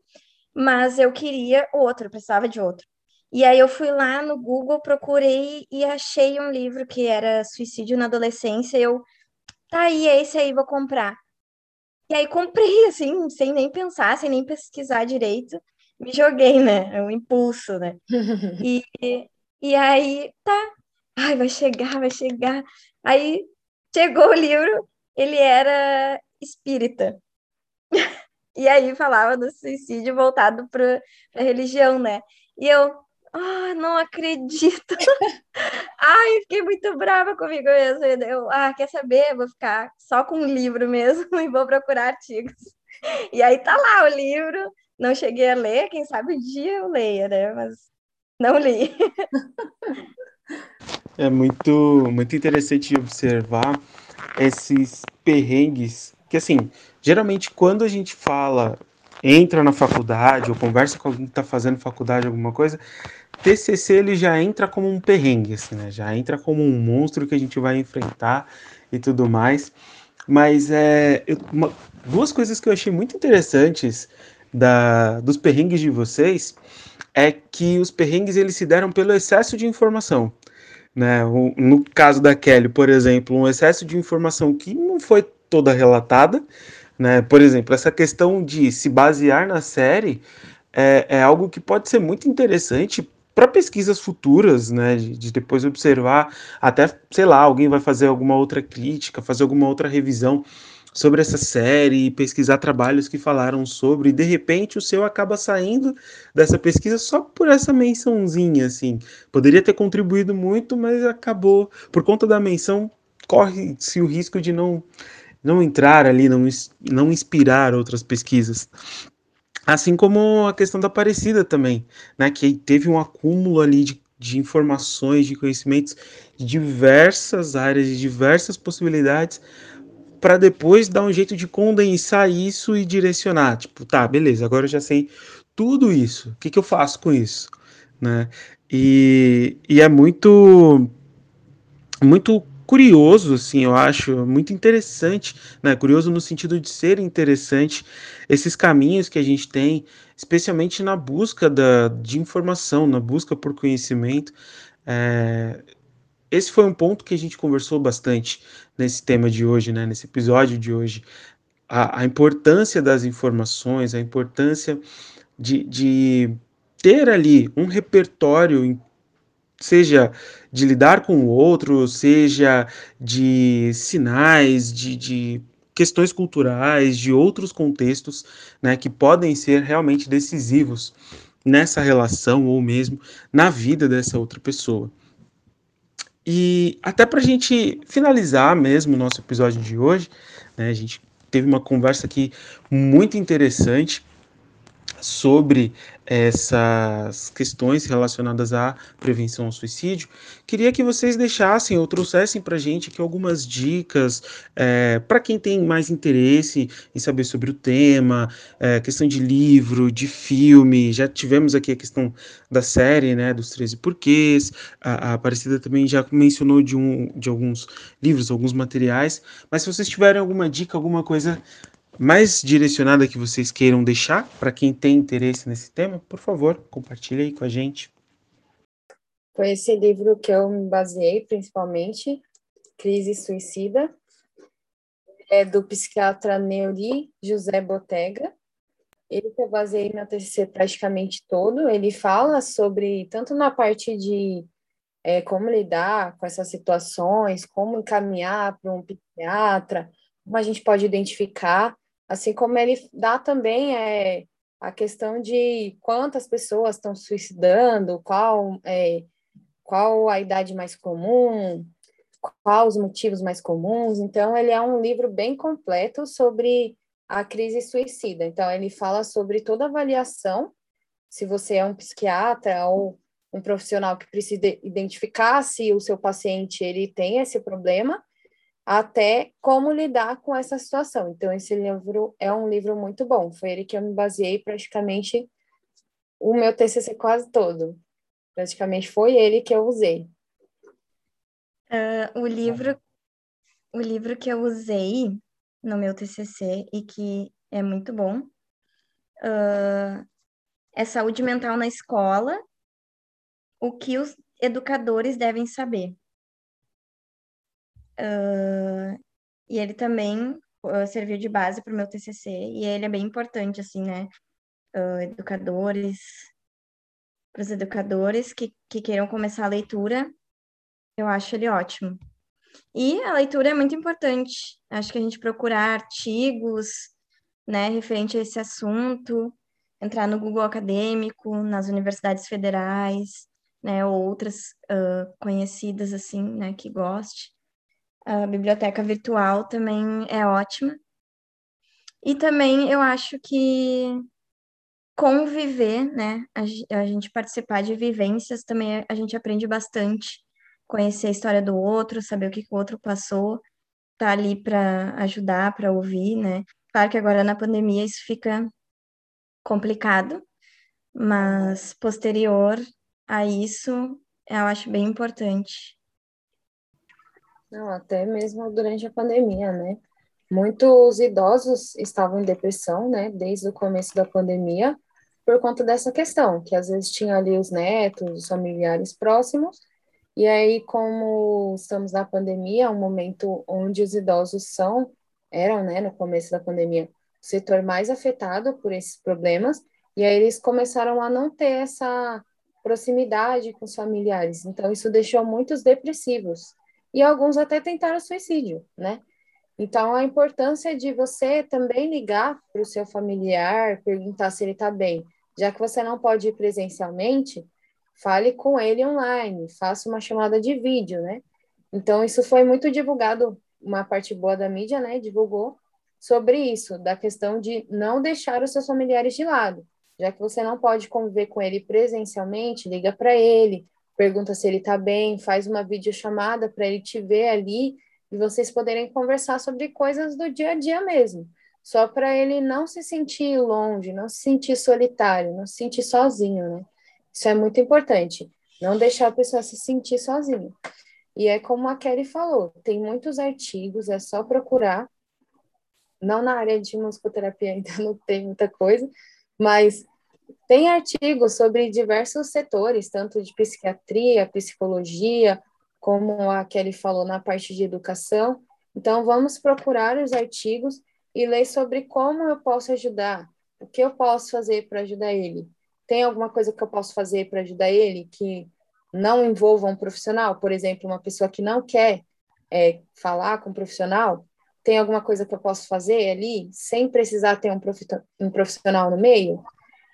mas eu queria outro. Eu precisava de outro. E aí eu fui lá no Google, procurei e achei um livro que era Suicídio na Adolescência. Eu, tá aí, é esse aí, vou comprar. E aí comprei, assim, sem nem pensar, sem nem pesquisar direito. Me joguei, né? É um impulso, né? E, e aí, tá. Ai, vai chegar, vai chegar. Aí chegou o livro, ele era espírita. E aí falava do suicídio voltado para a religião, né? E eu, ah, não acredito. Ai, fiquei muito brava comigo mesmo. Eu, ah, quer saber? vou ficar só com um livro mesmo e vou procurar artigos. E aí tá lá o livro. Não cheguei a ler, quem sabe um dia eu leia, né? Mas não li. É muito, muito interessante observar esses perrengues que, assim, geralmente quando a gente fala, entra na faculdade ou conversa com alguém que está fazendo faculdade, alguma coisa, TCC ele já entra como um perrengue, assim, né? Já entra como um monstro que a gente vai enfrentar e tudo mais. Mas é, eu, uma, duas coisas que eu achei muito interessantes da, dos perrengues de vocês é que os perrengues eles se deram pelo excesso de informação. Né? O, no caso da Kelly, por exemplo, um excesso de informação que não foi toda relatada. Né? Por exemplo, essa questão de se basear na série é, é algo que pode ser muito interessante para pesquisas futuras, né, de, de, depois observar, até, sei lá, alguém vai fazer alguma outra crítica, fazer alguma outra revisão sobre essa série, pesquisar trabalhos que falaram sobre, e de repente o seu acaba saindo dessa pesquisa só por essa mençãozinha, assim. Poderia ter contribuído muito, mas acabou, por conta da menção, corre-se o risco de não, não entrar ali, não, não inspirar outras pesquisas. Assim como a questão da Aparecida também, né? Que teve um acúmulo ali de, de informações, de conhecimentos de diversas áreas, de diversas possibilidades, para depois dar um jeito de condensar isso e direcionar. Tipo, tá, beleza, agora eu já sei tudo isso. O que, que eu faço com isso? Né? E, e é muito muito curioso, assim, eu acho, muito interessante, né? Curioso no sentido de ser interessante esses caminhos que a gente tem, especialmente na busca da, de informação, na busca por conhecimento. É, esse foi um ponto que a gente conversou bastante nesse tema de hoje, né? Nesse episódio de hoje. A, a importância das informações, a importância de, de ter ali um repertório seja de lidar com o outro, seja de sinais, de, de questões culturais, de outros contextos, né, que podem ser realmente decisivos nessa relação ou mesmo na vida dessa outra pessoa. E até para a gente finalizar mesmo o nosso episódio de hoje, né, a gente teve uma conversa aqui muito interessante sobre essas questões relacionadas à prevenção ao suicídio, queria que vocês deixassem ou trouxessem para a gente aqui algumas dicas é, para quem tem mais interesse em saber sobre o tema, é, questão de livro, de filme, já tivemos aqui a questão da série, né, dos 13 porquês, a, a Aparecida também já mencionou de, um, de alguns livros, alguns materiais, mas se vocês tiverem alguma dica, alguma coisa mais direcionada que vocês queiram deixar para quem tem interesse nesse tema, por favor, compartilhe aí com a gente. Foi esse livro que eu me baseei, principalmente, Crise Suicida, é do psiquiatra Neuri José Botega. Ele que eu baseei meu TCC praticamente todo. Ele fala sobre, tanto na parte de é, como lidar com essas situações, como encaminhar para um psiquiatra, como a gente pode identificar, Assim como ele dá também é, a questão de quantas pessoas estão suicidando, qual, é, qual a idade mais comum, quais os motivos mais comuns. Então, ele é um livro bem completo sobre a crise suicida. Então, ele fala sobre toda avaliação, se você é um psiquiatra ou um profissional que precisa identificar se o seu paciente ele tem esse problema até como lidar com essa situação. Então, esse livro é um livro muito bom. Foi ele que eu me baseei praticamente o meu TCC quase todo. Praticamente foi ele que eu usei. Uh, o livro o livro que eu usei no meu TCC e que é muito bom uh, é Saúde Mental na Escola, o que os educadores devem saber. Uh, e ele também uh, serviu de base para o meu TCC, e ele é bem importante, assim, né? Uh, educadores, para os educadores que, que queiram começar a leitura, eu acho ele ótimo. E a leitura é muito importante. Acho que a gente procurar artigos, né, referente a esse assunto, entrar no Google Acadêmico, nas universidades federais, né, ou outras uh, conhecidas, assim, né, que goste. A biblioteca virtual também é ótima. E também eu acho que conviver, né? A, gente participar de vivências também a gente aprende bastante. Conhecer a história do outro, saber o que, que o outro passou, tá ali para ajudar, para ouvir, né? Claro que agora na pandemia isso fica complicado, mas posterior a isso, eu acho bem importante. Não, até mesmo durante a pandemia, né? Muitos idosos estavam em depressão, né, desde o começo da pandemia, por conta dessa questão, que às vezes tinha ali os netos, os familiares próximos, e aí, como estamos na pandemia, um momento onde os idosos são, eram, né, no começo da pandemia, o setor mais afetado por esses problemas, e aí eles começaram a não ter essa proximidade com os familiares. Então, isso deixou muitos depressivos e alguns até tentaram suicídio, né? Então, a importância de você também ligar para o seu familiar, perguntar se ele está bem. Já que você não pode ir presencialmente, fale com ele online, faça uma chamada de vídeo, né? Então, isso foi muito divulgado, uma parte boa da mídia, né? Divulgou sobre isso, da questão de não deixar os seus familiares de lado. Já que você não pode conviver com ele presencialmente, liga para ele, pergunta se ele está bem, faz uma videochamada para ele te ver ali e vocês poderem conversar sobre coisas do dia a dia mesmo, só para ele não se sentir longe, não se sentir solitário, não se sentir sozinho, né? Isso é muito importante, não deixar a pessoa se sentir sozinha. E é como a Kelly falou, tem muitos artigos, é só procurar. Não na área de musicoterapia ainda não tem muita coisa, mas tem artigos sobre diversos setores, tanto de psiquiatria, psicologia, como a Kelly falou na parte de educação. Então, vamos procurar os artigos e ler sobre como eu posso ajudar, o que eu posso fazer para ajudar ele. Tem alguma coisa que eu posso fazer para ajudar ele que não envolva um profissional? Por exemplo, uma pessoa que não quer é, falar com um profissional, tem alguma coisa que eu posso fazer ali sem precisar ter um profissional no meio?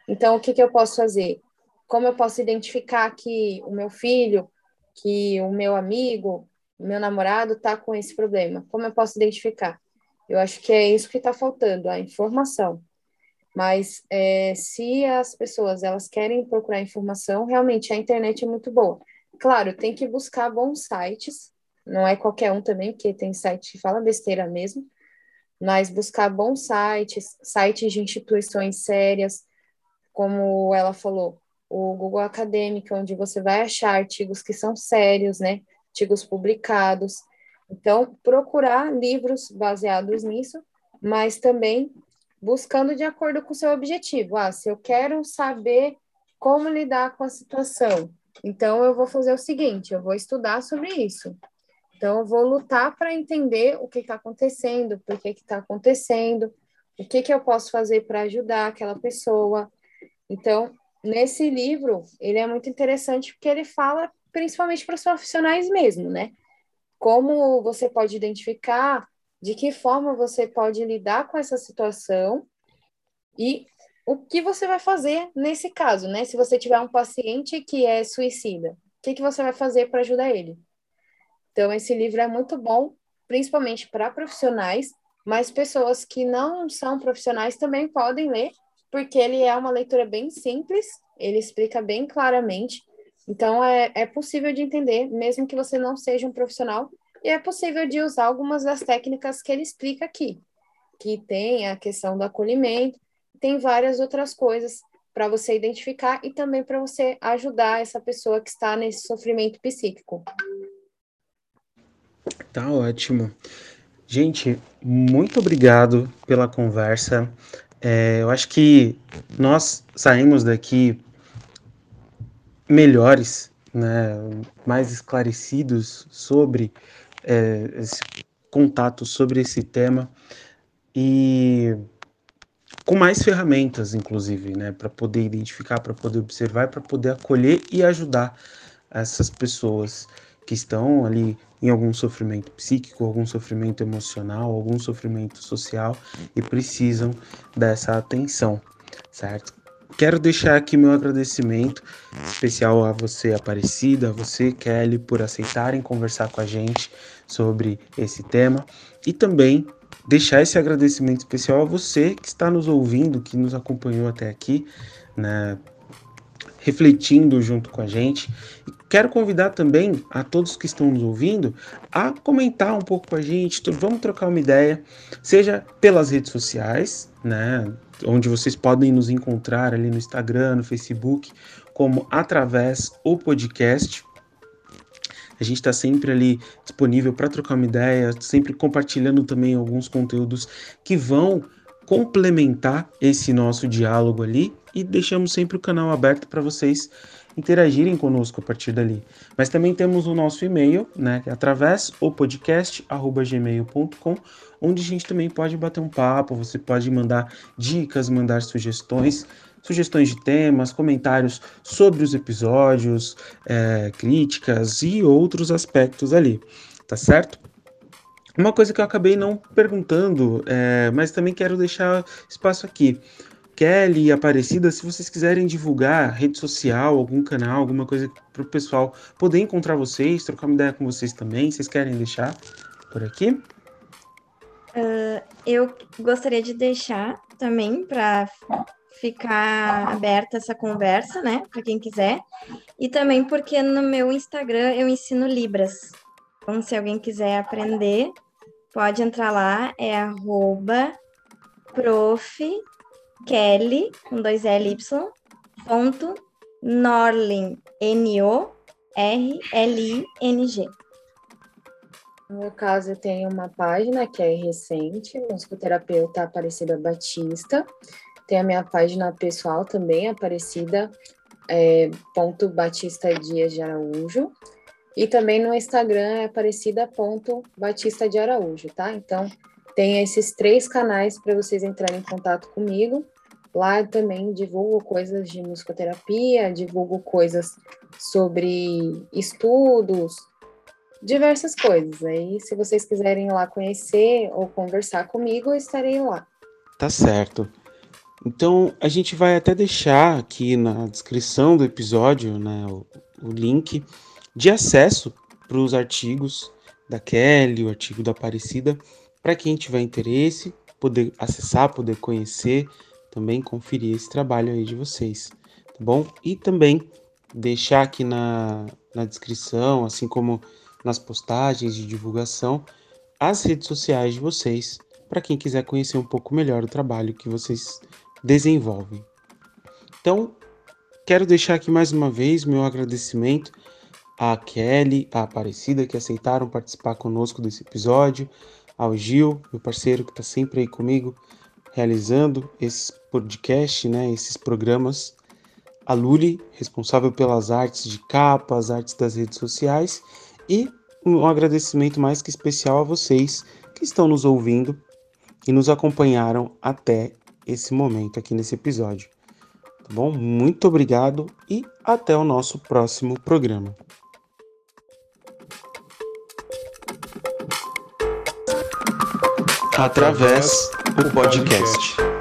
Então, o que, que eu posso fazer? Como eu posso identificar que o meu filho, que o meu amigo, o meu namorado está com esse problema? Como eu posso identificar? Eu acho que é isso que está faltando, a informação. Mas é, se as pessoas elas querem procurar informação, realmente a internet é muito boa. Claro, tem que buscar bons sites, não é qualquer um também, porque tem site que fala besteira mesmo, mas buscar bons sites, sites de instituições sérias, como ela falou, o Google Acadêmico, onde você vai achar artigos que são sérios, né? Artigos publicados. Então, procurar livros baseados nisso, mas também buscando de acordo com o seu objetivo. Ah, se eu quero saber como lidar com a situação, então eu vou fazer o seguinte: eu vou estudar sobre isso. Então, eu vou lutar para entender o que está acontecendo, por que está acontecendo, o que, que eu posso fazer para ajudar aquela pessoa. Então, nesse livro, ele é muito interessante porque ele fala principalmente para os profissionais mesmo, né? Como você pode identificar de que forma você pode lidar com essa situação e o que você vai fazer nesse caso, né? Se você tiver um paciente que é suicida, o que, que você vai fazer para ajudar ele? Então, esse livro é muito bom, principalmente para profissionais, mas pessoas que não são profissionais também podem ler, porque ele é uma leitura bem simples, ele explica bem claramente. Então, é, é possível de entender, mesmo que você não seja um profissional, e é possível de usar algumas das técnicas que ele explica aqui, que tem a questão do acolhimento, tem várias outras coisas para você identificar e também para você ajudar essa pessoa que está nesse sofrimento psíquico. Tá ótimo. Gente, muito obrigado pela conversa. É, eu acho que nós saímos daqui melhores, né, mais esclarecidos sobre é, esse contato sobre esse tema e com mais ferramentas, inclusive, né, para poder identificar, para poder observar, para poder acolher e ajudar essas pessoas que estão ali em algum sofrimento psíquico, algum sofrimento emocional, algum sofrimento social e precisam dessa atenção, certo? Quero deixar aqui meu agradecimento especial a você, Aparecida, a você, Kelly, por aceitarem conversar com a gente sobre esse tema e também deixar esse agradecimento especial a você que está nos ouvindo, que nos acompanhou até aqui, né, refletindo junto com a gente. E quero convidar também a todos que estão nos ouvindo a comentar um pouco com a gente, vamos trocar uma ideia, seja pelas redes sociais, né, onde vocês podem nos encontrar ali no Instagram, no Facebook, como através o podcast. A gente está sempre ali disponível para trocar uma ideia, sempre compartilhando também alguns conteúdos que vão complementar esse nosso diálogo ali e deixamos sempre o canal aberto para vocês interagirem conosco a partir dali. Mas também temos o nosso e-mail, né, é através o podcast@gmail.com, onde a gente também pode bater um papo, você pode mandar dicas, mandar sugestões sugestões de temas, comentários sobre os episódios, é, críticas e outros aspectos ali, tá certo? Uma coisa que eu acabei não perguntando, é, mas também quero deixar espaço aqui. Kelly e Aparecida, se vocês quiserem divulgar rede social, algum canal, alguma coisa para o pessoal poder encontrar vocês, trocar uma ideia com vocês também, vocês querem deixar por aqui? Uh, eu gostaria de deixar também para ficar aberta essa conversa, né, para quem quiser. E também porque no meu Instagram eu ensino Libras. Então, se alguém quiser aprender, pode entrar lá, é arroba prof. Kelly, com dois L Y, ponto Norlin, N-O-R-L-I-N-G. No meu caso, eu tenho uma página que é recente, musicoterapeuta Aparecida Batista. Tem a minha página pessoal também, Aparecida é, ponto Batista Dias de Araújo. E também no Instagram é Aparecida ponto Batista de Araújo, tá? Então, tem esses três canais para vocês entrarem em contato comigo. Lá também divulgo coisas de musicoterapia, divulgo coisas sobre estudos, diversas coisas. Aí, se vocês quiserem lá conhecer ou conversar comigo, eu estarei lá. Tá certo. Então, a gente vai até deixar aqui na descrição do episódio né, o, o link de acesso para os artigos da Kelly, o artigo da Aparecida, para quem tiver interesse, poder acessar, poder conhecer, também conferir esse trabalho aí de vocês, tá bom? E também deixar aqui na, na descrição, assim como nas postagens de divulgação, as redes sociais de vocês, para quem quiser conhecer um pouco melhor o trabalho que vocês desenvolvem. Então, quero deixar aqui mais uma vez meu agradecimento à Kelly, à Aparecida, que aceitaram participar conosco desse episódio, ao Gil, meu parceiro que está sempre aí comigo, realizando esse podcast, né, esses programas, a Luli, responsável pelas artes de capa, as artes das redes sociais, e um agradecimento mais que especial a vocês que estão nos ouvindo e nos acompanharam até esse momento aqui nesse episódio. Tá bom? Muito obrigado e até o nosso próximo programa. Através o podcast.